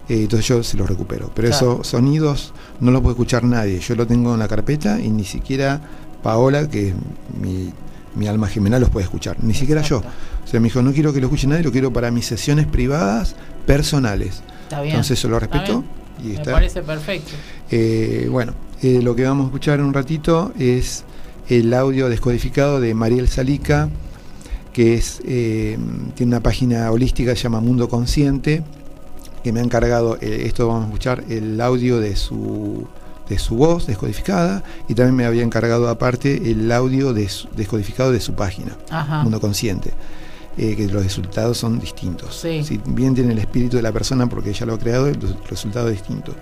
eh, entonces yo se los recupero. Pero Claro. esos sonidos no los puede escuchar nadie, yo lo tengo en la carpeta y ni siquiera Paola, que es mi, mi alma gemela, los puede escuchar, ni siquiera yo. O sea, me dijo, no quiero que lo escuche nadie, lo quiero para mis sesiones privadas, personales. Está bien. Entonces eso lo respeto y Me está. parece perfecto. Eh, bueno, eh, lo que vamos a escuchar en un ratito es el audio descodificado de Mariel Salica, que es, tiene una página holística que se llama Mundo Consciente, que me ha encargado, eh, esto vamos a escuchar, el audio de su, de su voz descodificada, y también me había encargado aparte el audio de su- descodificado de su página, Ajá. Mundo Consciente. eh, que los resultados son distintos. Sí. Si bien tiene el espíritu de la persona porque ella lo ha creado, el resultado es distinto.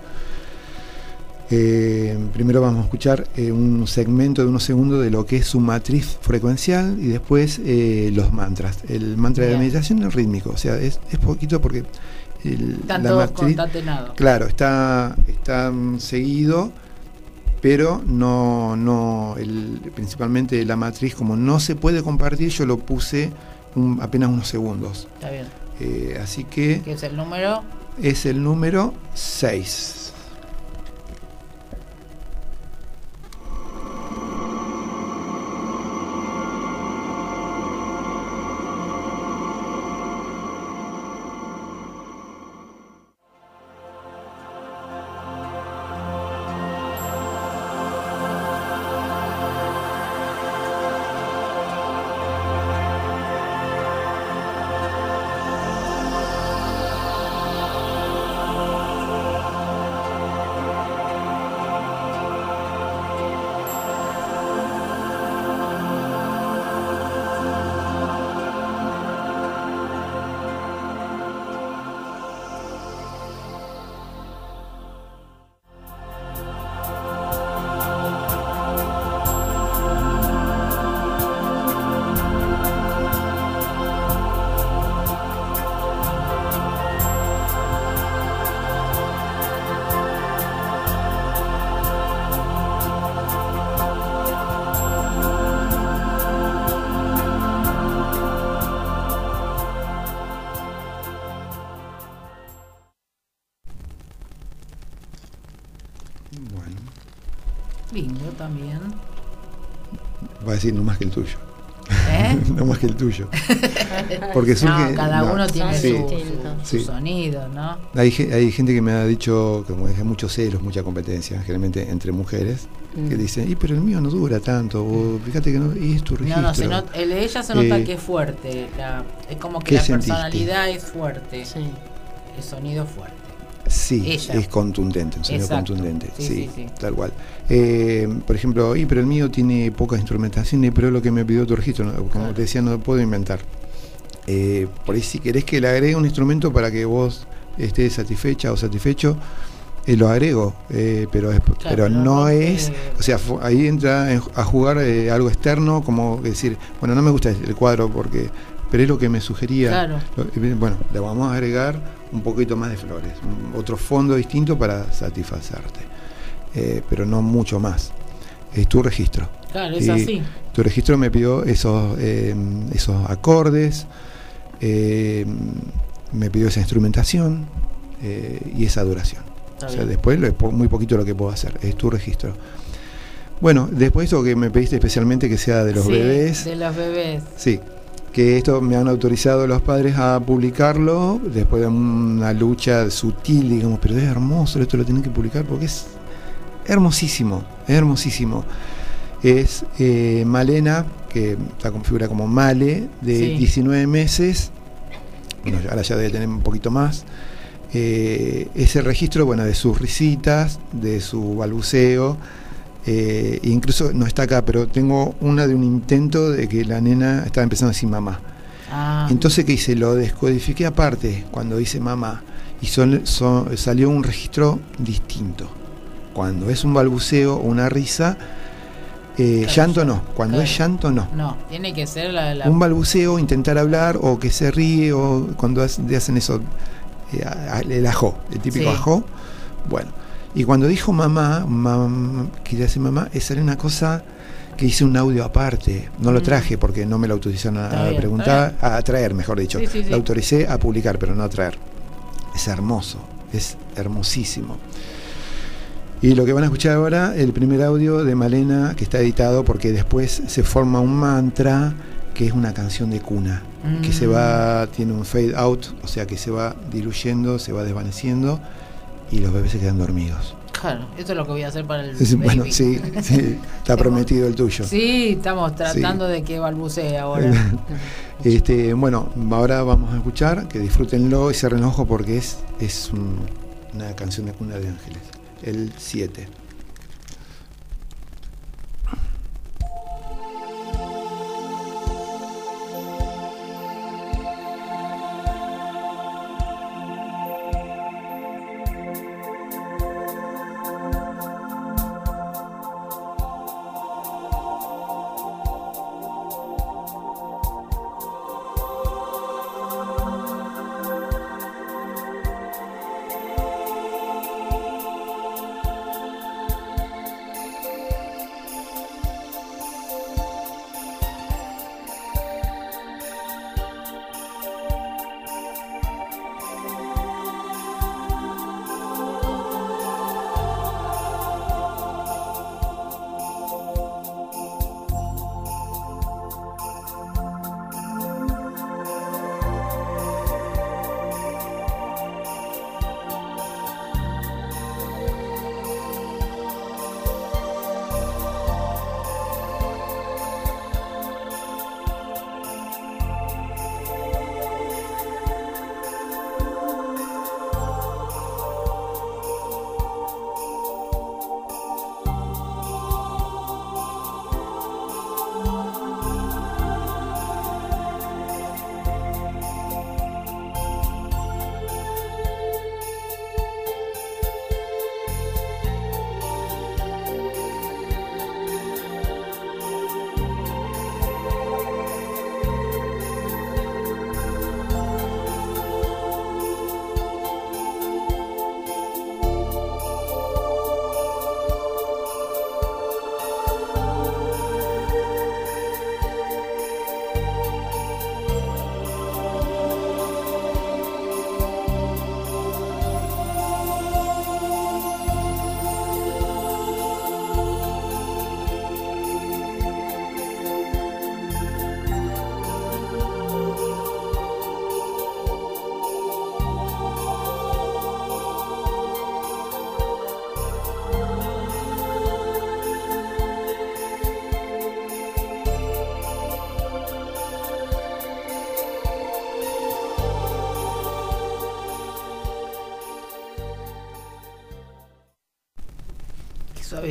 Eh, primero vamos a escuchar eh, un segmento de unos segundos de lo que es su matriz frecuencial y después eh, los mantras. El mantra de la meditación es rítmico, o sea, es, es poquito porque el- Están la todos matriz, concatenados. claro, está, está seguido, pero no, no el- principalmente la matriz, como no se puede compartir, yo lo puse un- apenas unos segundos. Está bien. Eh, así que ¿Qué es el número? es el número 6. Lindo también. va a decir no más que el tuyo. ¿Eh? No más que el tuyo. Porque surge, no, cada no, uno tiene sí. su, sonido, ¿no? Hay, ge- hay gente que me ha dicho, como es muchos celos, mucha competencia, generalmente entre mujeres, que Mm. dicen, y pero el mío no dura tanto, o fíjate que no, y es tu registro. No, no, se not- el de ella se nota Eh, que es fuerte. la- es como que ¿qué la sentiste? personalidad es fuerte. Sí. El sonido es fuerte. Sí, Ella. es contundente, un sonido Exacto. contundente, Sí, sí, sí, sí. tal cual. Eh, por ejemplo, y pero el mío tiene pocas instrumentaciones, pero lo que me pidió tu registro, ¿no? como te decía, no puedo inventar. Eh, por ahí si querés que le agregue un instrumento para que vos estés satisfecha o satisfecho, eh, lo agrego, eh, pero, es- pero pero no no es, o sea, ahí entra en- a jugar algo externo, como decir, bueno, no me gusta el cuadro porque, pero es lo que me sugería. Claro. Lo- Bueno, le vamos a agregar un poquito más de flores, otro fondo distinto para satisfacerte, eh, pero no mucho más. Es tu registro. Claro, es Y así. Tu registro me pidió esos, eh, esos acordes, eh, me pidió esa instrumentación y esa duración. Está O sea, bien. después lo- es po- muy poquito lo que puedo hacer, es tu registro. Bueno, después esto que me pediste especialmente que sea de los Sí, bebés. De los bebés. Sí, que esto me han autorizado los padres a publicarlo después de una lucha sutil, digamos, pero es hermoso, esto lo tienen que publicar porque es hermosísimo, es hermosísimo. Es eh, Malena, que está configurada como Male, de Sí. 19 meses, bueno, ahora ya debe tener un poquito más. Eh, ese registro, bueno, de sus risitas, de su balbuceo, eh, incluso no está acá, pero tengo una de un intento de que la nena estaba empezando a decir mamá. Ah, Entonces, ¿qué hice? Lo descodifiqué aparte cuando dice mamá y son- son- salió un registro distinto. Cuando es un balbuceo o una risa, eh, Claro, llanto no. Cuando claro. es llanto no. no, tiene que ser la. la- Un balbuceo, intentar hablar o que se ríe o cuando hacen eso, eh, el ajó, el típico Sí. ajó. Bueno, y cuando dijo mamá, mam, quería decir mamá, esa era una cosa que hice un audio aparte. No lo Mm. traje porque no me lo autorizaron a, bien, preguntar, a traer, mejor dicho. Sí, sí, sí. Lo autoricé a publicar, pero no a traer. Es hermoso, es hermosísimo. Y lo que van a escuchar ahora, el primer audio de Malena, que está editado porque después se forma un mantra que es una canción de cuna, que se Mm. va, tiene un fade out, o sea que se va diluyendo, se va desvaneciendo y los bebés se quedan dormidos. Claro, eso es lo que voy a hacer para el. Es- bueno, baby. sí, sí, está prometido el tuyo. Sí, estamos tratando de que balbucee ahora. Este, bueno, ahora vamos a escuchar, que disfrútenlo y cierren el ojo porque es, es un- una canción de cuna de ángeles. El 7.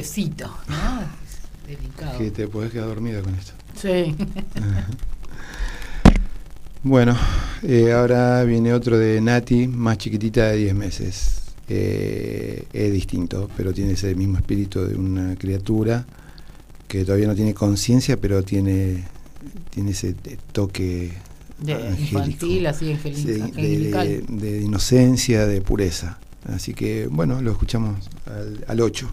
Suavecito, ¿no? Es delicado. Que te podés quedar dormida con esto. Sí. Bueno, eh, ahora viene otro de Nati, más chiquitita de 10 meses. Eh, es distinto, pero tiene ese mismo espíritu de una criatura que todavía no tiene conciencia, pero tiene, tiene ese toque De angélico. infantil, así angeli- Sí, de, angelical. de- de inocencia, de pureza. Así que, bueno, lo escuchamos al, al 8.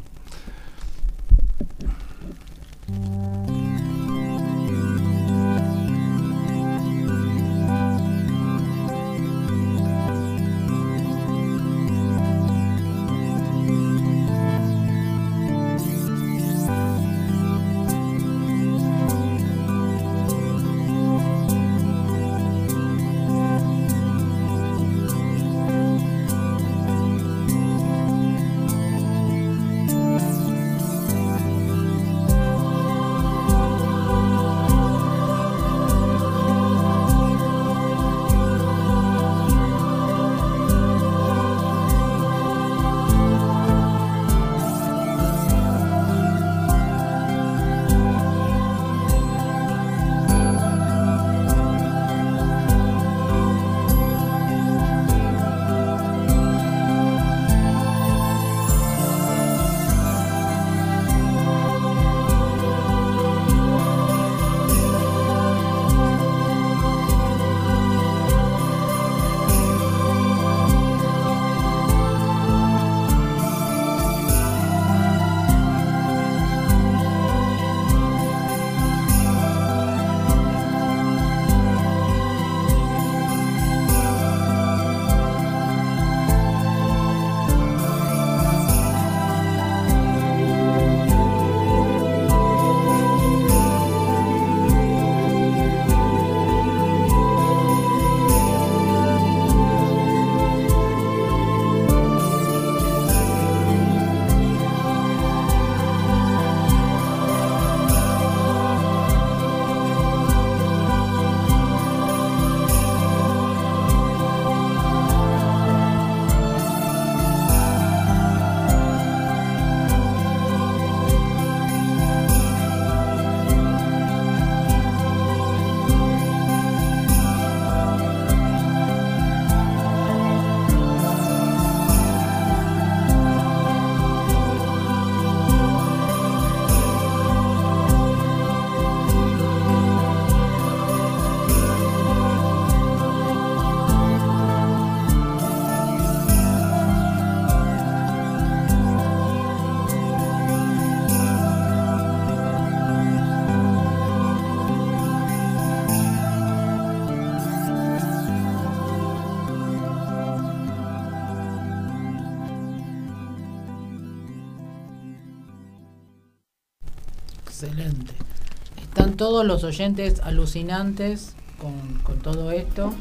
Están todos los oyentes alucinantes con, todo esto.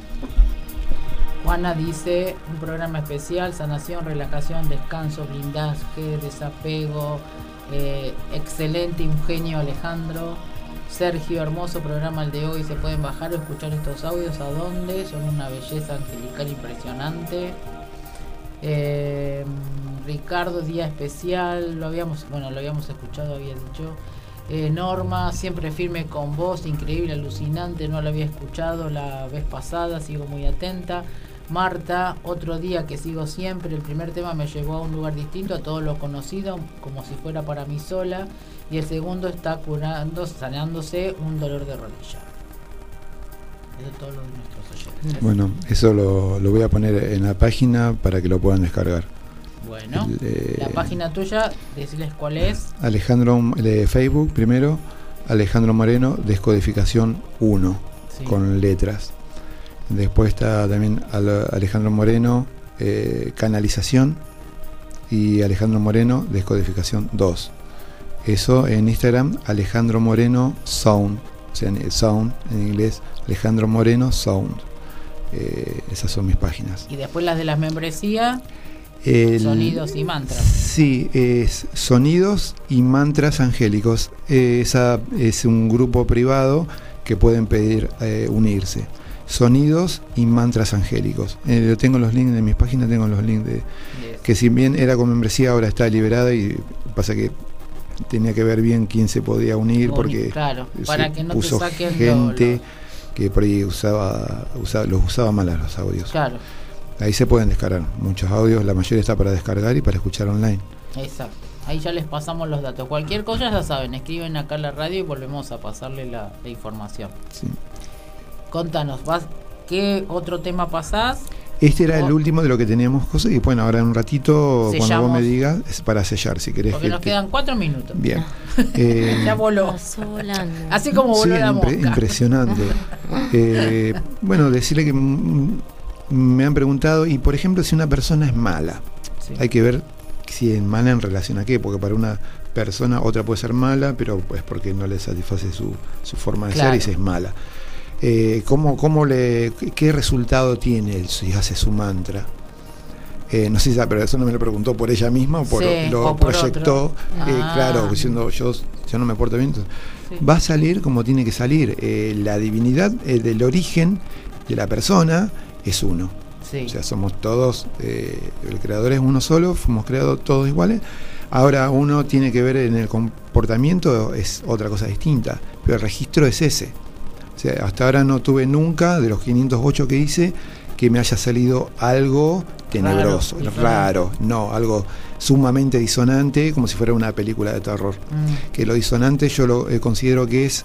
Juana dice un programa especial, sanación, relajación, descanso, blindaje, desapego. eh, excelente, Eugenio Alejandro. Sergio, hermoso programa el de hoy. Se pueden bajar o escuchar estos audios. ¿A dónde? Son una belleza angelical impresionante. Eh, Ricardo, día especial. Lo habíamos, bueno, lo habíamos escuchado, había dicho. Eh, Norma, siempre firme con vos, increíble, alucinante, no la había escuchado la vez pasada, sigo muy atenta. Marta, otro día que sigo siempre, el primer tema me llevó a un lugar distinto, a todo lo conocido, como si fuera para mí sola, y el segundo está curando, sanándose un dolor de rodilla. Eso es todo lo de nuestros oyentes. Bueno, eso lo, lo voy a poner en la página para que lo puedan descargar. Bueno, El, la página tuya, decirles cuál es. Alejandro de Facebook primero, Alejandro Moreno, Descodificación 1, Sí. con letras. Después está también Ale- Alejandro Moreno, eh, Canalización, y Alejandro Moreno, Descodificación 2. Eso en Instagram, Alejandro Moreno Sound, o sea, en- Sound en inglés, Alejandro Moreno Sound. Eh, esas son mis páginas. Y después las de las membresías, El- sonidos y mantras. Sí, es Sonidos y Mantras Angélicos. Esa es un grupo privado que pueden pedir eh, unirse. Sonidos y Mantras Angélicos. Eh, yo tengo los links de mis páginas, tengo los links de que si bien era con membresía ahora está liberada y pasa que tenía que ver bien quién se podía unir porque claro, se para que no te puso lo- gente lo- que por ahí usaba, usaba- los usaba mal a los audios. Claro, Ahí se pueden descargar muchos audios, la mayoría está para descargar y para escuchar online. exacto. Ahí ya les pasamos los datos. Cualquier cosa ya saben, escriben acá a la radio y volvemos a pasarle la, la información. Sí. Contanos, ¿vas, ¿qué otro tema pasás? Este era el último de lo que teníamos cosas y bueno, ahora en un ratito, cuando vos me digas, es para sellar si querés. Porque que- nos que- quedan cuatro minutos. Bien. Eh, Ya voló. Así como voló sí, la impre- mosca. impresionante. Eh, bueno, decirle que me han preguntado, y por ejemplo, si una persona es mala, Sí. hay que ver si es mala en relación a qué, porque para una persona otra puede ser mala, pero pues porque no le satisface su, su forma de Claro. ser y se es mala. Eh, ¿cómo, cómo le, qué- ¿Qué resultado tiene él si hace su mantra? Eh, no sé si, pero eso no me lo preguntó por ella misma o por, Sí, lo o por proyectó, eh, Ah. claro, diciendo yo, yo no me porto bien. entonces, Sí. va a salir como tiene que salir. Eh, la divinidad eh, del origen de la persona es uno. Sí. O sea, somos todos, eh, el creador es uno solo, fuimos creados todos iguales. Ahora uno tiene que ver en el comportamiento, es otra cosa distinta, pero el registro es ese. O sea, hasta ahora no tuve nunca, de los 508 que hice, que me haya salido algo tenebroso, Raro, no, algo sumamente disonante, como si fuera una película de terror Mm, que lo disonante yo lo eh, considero que es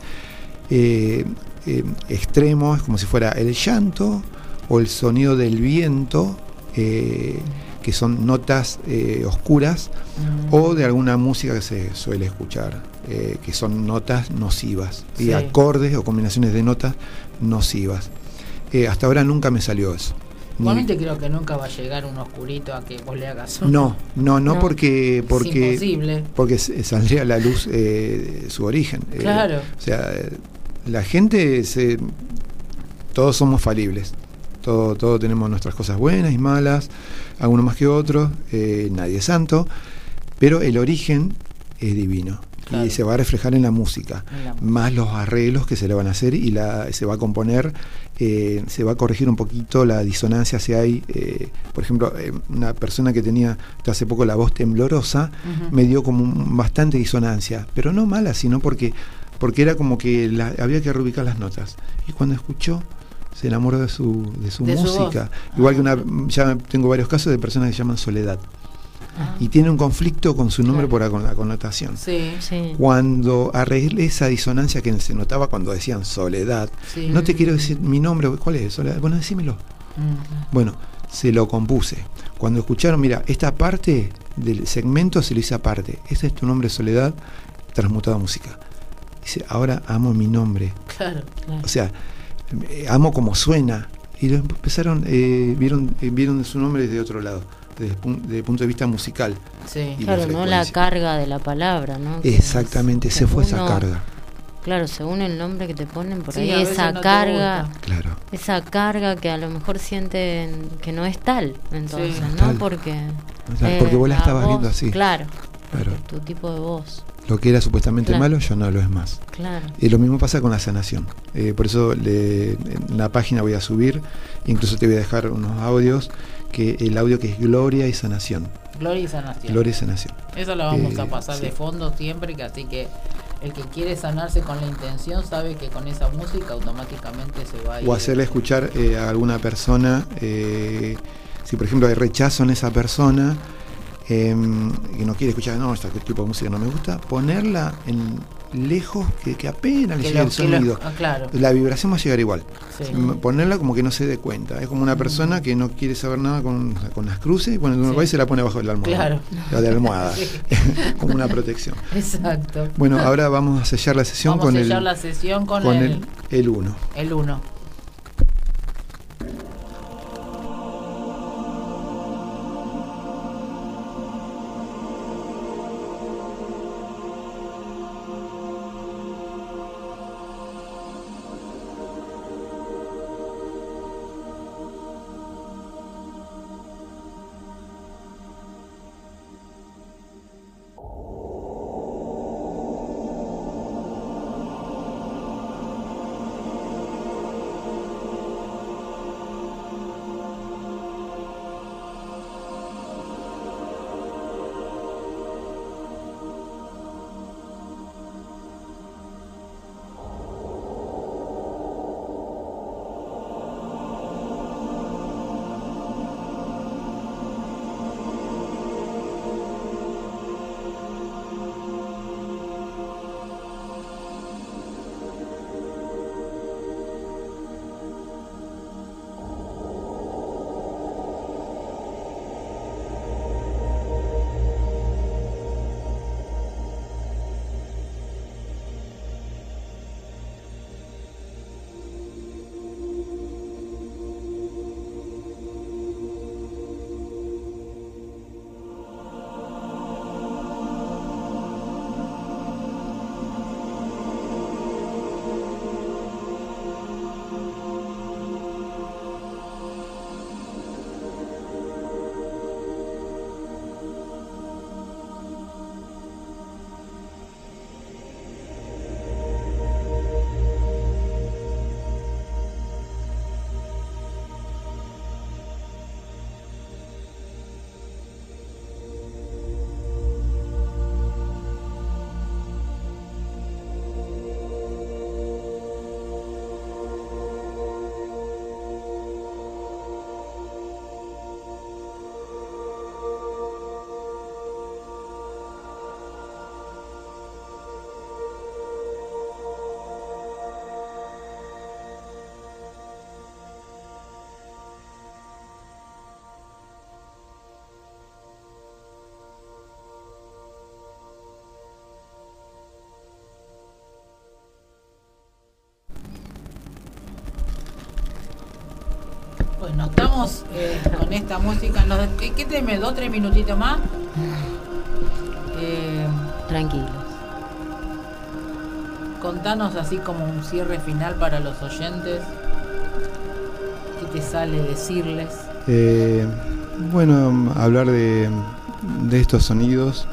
eh, eh, extremo, es como si fuera el llanto o el sonido del viento, eh, que son notas eh, oscuras, mm. o de alguna música que se suele escuchar, eh, que son notas nocivas, Sí. y acordes o combinaciones de notas nocivas. Hasta ahora nunca me salió eso. Igualmente creo que nunca va a llegar un oscurito a que vos le hagas un... no, no, no, No. porque Es porque porque saldría a la luz eh, su origen. Eh, Claro. o sea, la gente, se, todos somos falibles. Todo, todo tenemos nuestras cosas buenas y malas, algunos más que otros, eh, nadie es santo, pero el origen es divino Claro. y se va a reflejar en la música, la- más los arreglos que se le van a hacer y la, se va a componer, eh, se va a corregir un poquito la disonancia si hay, eh, por ejemplo, eh, una persona que tenía hasta hace poco la voz temblorosa, me dio como un- bastante disonancia, pero no mala, sino porque, porque era como que la- había que reubicar las notas. Y cuando escuchó, se enamoró de su, de su De música. Igual Ah. que una, ya tengo varios casos de personas que se llaman Soledad. Ah, Y tiene un conflicto con su nombre Claro. por la, con la connotación. Sí, sí. Cuando arreglé esa disonancia que se notaba cuando decían Soledad, sí. no te quiero decir mi nombre, ¿cuál es? Soledad. Bueno, decímelo. Mm. Bueno, se lo compuse. Cuando escucharon, mira, esta parte del segmento se lo hice aparte. Ese es tu nombre, Soledad, transmutado a música. Dice, ahora amo mi nombre. Claro. claro. O sea, amo como suena. Y lo empezaron, eh, vieron, eh, vieron su nombre desde otro lado, desde desde el punto de vista musical. Sí. Claro, la no la carga de la palabra, ¿no? Exactamente, es- se fue esa carga. Claro, según el nombre que te ponen por Sí, ahí, esa no carga. Claro. esa carga que a lo mejor sienten que no es tal, entonces, Sí. ¿no? Tal. Porque O sea, eh, porque vos la estabas voz, viendo así. Claro, Claro. tu tipo de voz, Lo que era supuestamente Claro. malo, ya no lo es más. claro. Y lo mismo pasa con la sanación. Eh, por eso le- en la página voy a subir, incluso te voy a dejar unos audios, que el audio que es Gloria y Sanación. Gloria y sanación. Gloria y Sanación. Eso lo vamos Eh, a pasar sí. de fondo siempre, que así que el que quiere sanarse con la intención sabe que con esa música automáticamente se va a ir. O hacerle escuchar eh, a alguna persona, eh, si por ejemplo hay rechazo en esa persona, eh, y no quiere escuchar, no, este tipo de música no me gusta, ponerla en lejos que, que apenas le Que llegue el que lo- sonido. ah, claro. La vibración va a llegar igual. Sí. M- Ponerla como que no se dé cuenta. Es como una persona que no quiere saber nada con, con las cruces y cuando uno Sí. y se la pone bajo de la almohada. Claro. La de almohada. Sí. como una protección. Exacto. Bueno, ahora vamos a sellar la sesión Vamos con a el sellar la sesión con, con el, el 1. el 1. Bueno, estamos eh, con esta música. Nos, ¿Qué, qué te me dos, tres minutitos más? Eh, Tranquilos. contanos así como un cierre final para los oyentes. ¿Qué te sale decirles? Eh, bueno, hablar de, de estos sonidos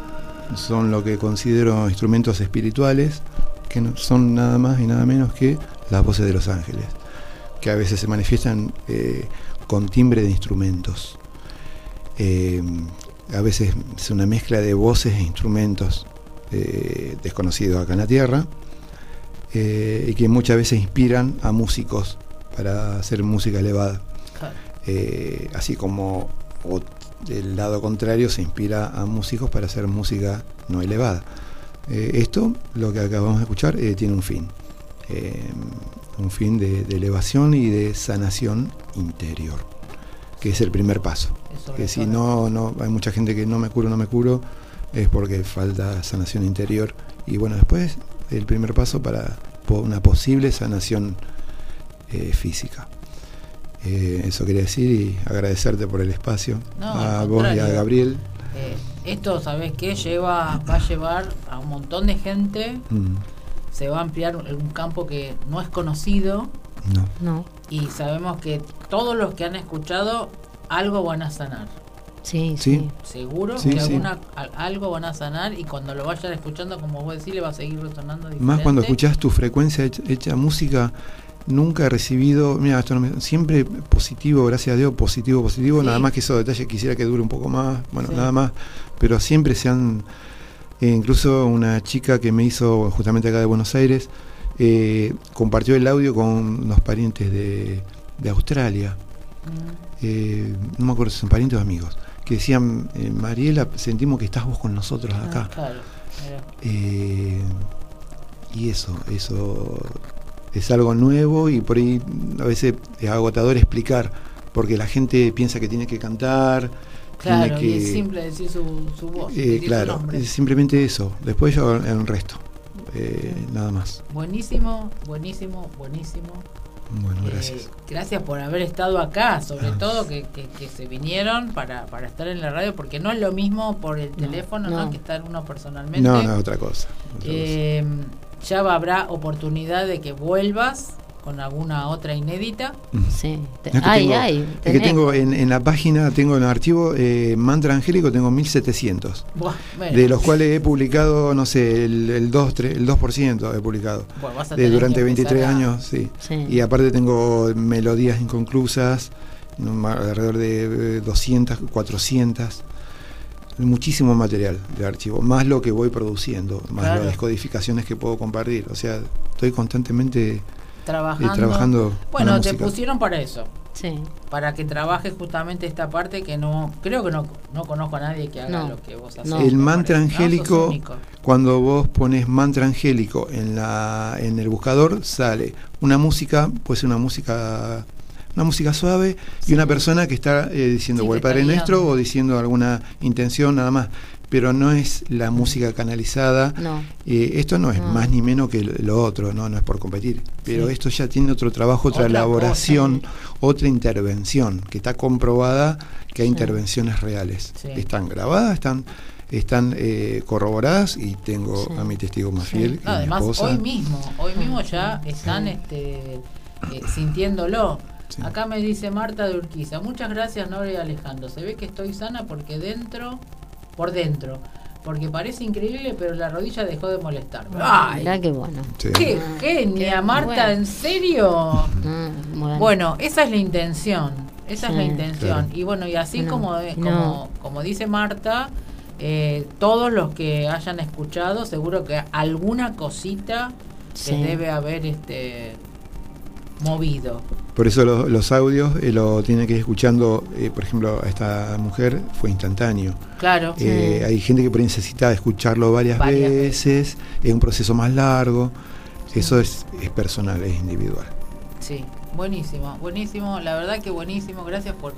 son lo que considero instrumentos espirituales, que no son nada más y nada menos que las voces de los ángeles, que a veces se manifiestan eh, con timbre de instrumentos. Eh, a veces es una mezcla de voces e instrumentos eh, desconocidos acá en la Tierra, eh, y que muchas veces inspiran a músicos para hacer música elevada. Así como o- el lado contrario se inspira a músicos para hacer música no elevada. Esto, lo que acabamos de escuchar, tiene un fin. Un fin de, de elevación y de sanación interior, que es el primer paso. Que si no, no, hay mucha gente que no me curo, no me curo, es porque falta sanación interior. Y bueno, después el primer paso para una posible sanación eh, física. Eh, eso quería decir y agradecerte por el espacio. No, a vos y a. Gabriel. Eh, esto, ¿sabes qué? Lleva, va a llevar a un montón de gente. Mm, Se va a ampliar un campo que no es conocido. no. No. Y sabemos que todos los que han escuchado algo van a sanar. Sí, Sí. sí. Seguro Sí, que sí. alguna, al- algo van a sanar y cuando lo vayan escuchando, como vos decís, le va a seguir resonando diferente. Más cuando escuchás tu frecuencia hecha, hecha música, nunca he recibido, mira, esto no me- siempre positivo, gracias a Dios, positivo, positivo, Sí. nada más que esos detalles quisiera que dure un poco más, bueno, Sí. nada más, pero siempre se han, eh, incluso una chica que me hizo justamente acá de Buenos Aires, eh, compartió el audio con unos parientes de, de Australia, Mm, eh, no me acuerdo si son parientes o amigos, que decían, Mariela, sentimos que estás vos con nosotros ah, acá. claro, y eso, eso es algo nuevo y por ahí a veces es agotador explicar, porque la gente piensa que tiene que cantar. Claro, que, y es simple decir su, su voz. eh, su claro, es simplemente eso. Después yo el resto, eh, nada más. Buenísimo, buenísimo, buenísimo. Bueno, Eh, gracias. gracias por haber estado acá, sobre Ah. todo que, que- que se vinieron para, para estar en la radio, porque no es lo mismo por el No, teléfono, ¿no? no. que estar uno personalmente. No, no, otra cosa. otra cosa. Eh, ya va- habrá oportunidad de que vuelvas con alguna otra inédita. Sí. Te- Es que ay, tengo, ay. es que tengo en, en la página, tengo en el archivo eh, Mantra Angélico, tengo 1700. Buah, bueno, De los cuales he publicado, no sé, el, el 2, tre- el 2% he publicado. De durante que 23 empezar a- años, sí. Sí. Y aparte tengo melodías inconclusas, alrededor de eh, 200, 400. Muchísimo material de archivo, más lo que voy produciendo, más Claro. las codificaciones que puedo compartir. O sea, estoy constantemente trabajando. bueno, te pusieron para eso. Sí. Para que trabajes justamente esta parte que no. Creo que no, no conozco a nadie que haga No, lo que vos haces. no. El mantra angélico, cuando vos pones mantra angélico en, la, en el buscador, sale una música, puede ser una música una música suave y una persona que está eh, diciendo Sí, o el Padre Nuestro o diciendo alguna intención nada más. Pero no es la música canalizada. No. Eh, esto no es No. más ni menos que lo- otro, no, no es por competir. Pero Sí. esto ya tiene otro trabajo, otra, Otra elaboración, cosa, otra intervención, que está comprobada que hay Sí. intervenciones reales. Sí. Están grabadas, están, están eh, corroboradas y tengo Sí. a mi testigo más Sí. fiel, No, mi además, esposa. hoy mismo, hoy mismo ya Sí. están este, eh, sintiéndolo. Sí. Acá me dice Marta de Urquiza, muchas gracias Nora y Alejandro, se ve que estoy sana porque dentro, por dentro, porque parece increíble, pero la rodilla dejó de molestarme. ¡Ay! Mirá qué bueno. Sí. ¡Qué genia, qué Marta! bueno. ¿En serio? Ah, bueno. Bueno, esa es la intención. Esa es la intención. Claro. Y bueno, y así No, como, no. como, como dice Marta, eh, todos los que hayan escuchado, seguro que alguna cosita se Sí. debe haber este movido. Por eso lo- los audios eh, lo tiene que ir escuchando, eh, por ejemplo, a esta mujer fue instantáneo. Claro. Sí. Eh, hay gente que por ahí necesita escucharlo varias, Varias veces, es un proceso más largo. Eso es, es personal, es individual. Sí, buenísimo, buenísimo. La verdad que buenísimo. Gracias por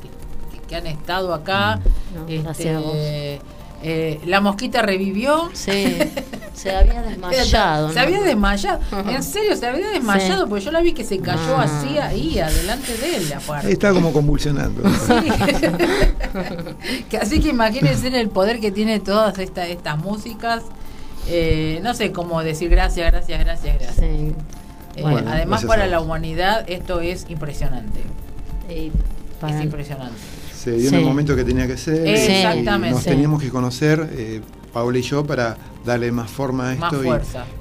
que, han estado acá. No, Este, gracias a vos. eh, la mosquita revivió. Sí, Se había desmayado. Se había desmayado. En serio, se había desmayado, Sí. porque yo la vi que se cayó Ah. así ahí, adelante de él, aparte. Está como convulsionando. Sí. Que así que imagínense el poder que tiene todas esta- estas músicas. Eh, no sé cómo decir gracias, gracias, gracias, gracias. Sí. Eh, Bueno, además gracias para la humanidad esto es impresionante. Para- Es impresionante. Se dio en el momento que tenía que ser. Y Exactamente. Nos Sí. teníamos que conocer, eh, Paola y yo, para darle más forma a Más esto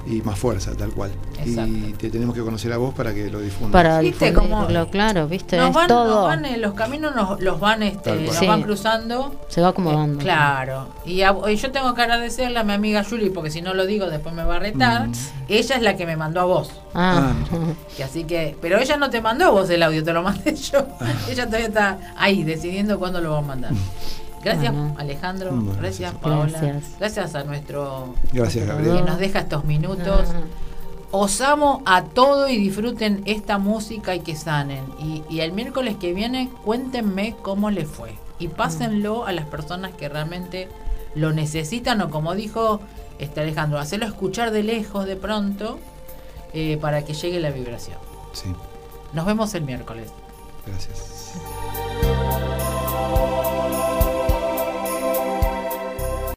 y- más fuerza, tal cual. Exacto. Y te tenemos que conocer a vos para que lo difundas. para ¿Viste claro, viste, Nos van, todo. nos van, eh, los caminos nos, los van, este, nos Sí. van cruzando. Se va acomodando. Eh, claro. Y, a- y yo tengo que agradecerle a mi amiga Julie, porque si no lo digo después me va a retar. Mm. Ella es la que me mandó a vos. Ah, Y así que, pero ella no te mandó a vos el audio, te lo mandé yo. Ah. ella todavía está ahí decidiendo cuándo lo va a mandar. Gracias Bueno. Alejandro, Bueno, gracias gracias. Paola, Gracias. gracias a nuestro Gracias, que nos deja estos minutos. Os amo a todo y disfruten esta música y que sanen. Y, y el miércoles que viene cuéntenme cómo les fue. Y pásenlo a las personas que realmente lo necesitan o como dijo este Alejandro, hacerlo escuchar de lejos de pronto eh, para que llegue la vibración. Sí, Nos vemos el miércoles. gracias.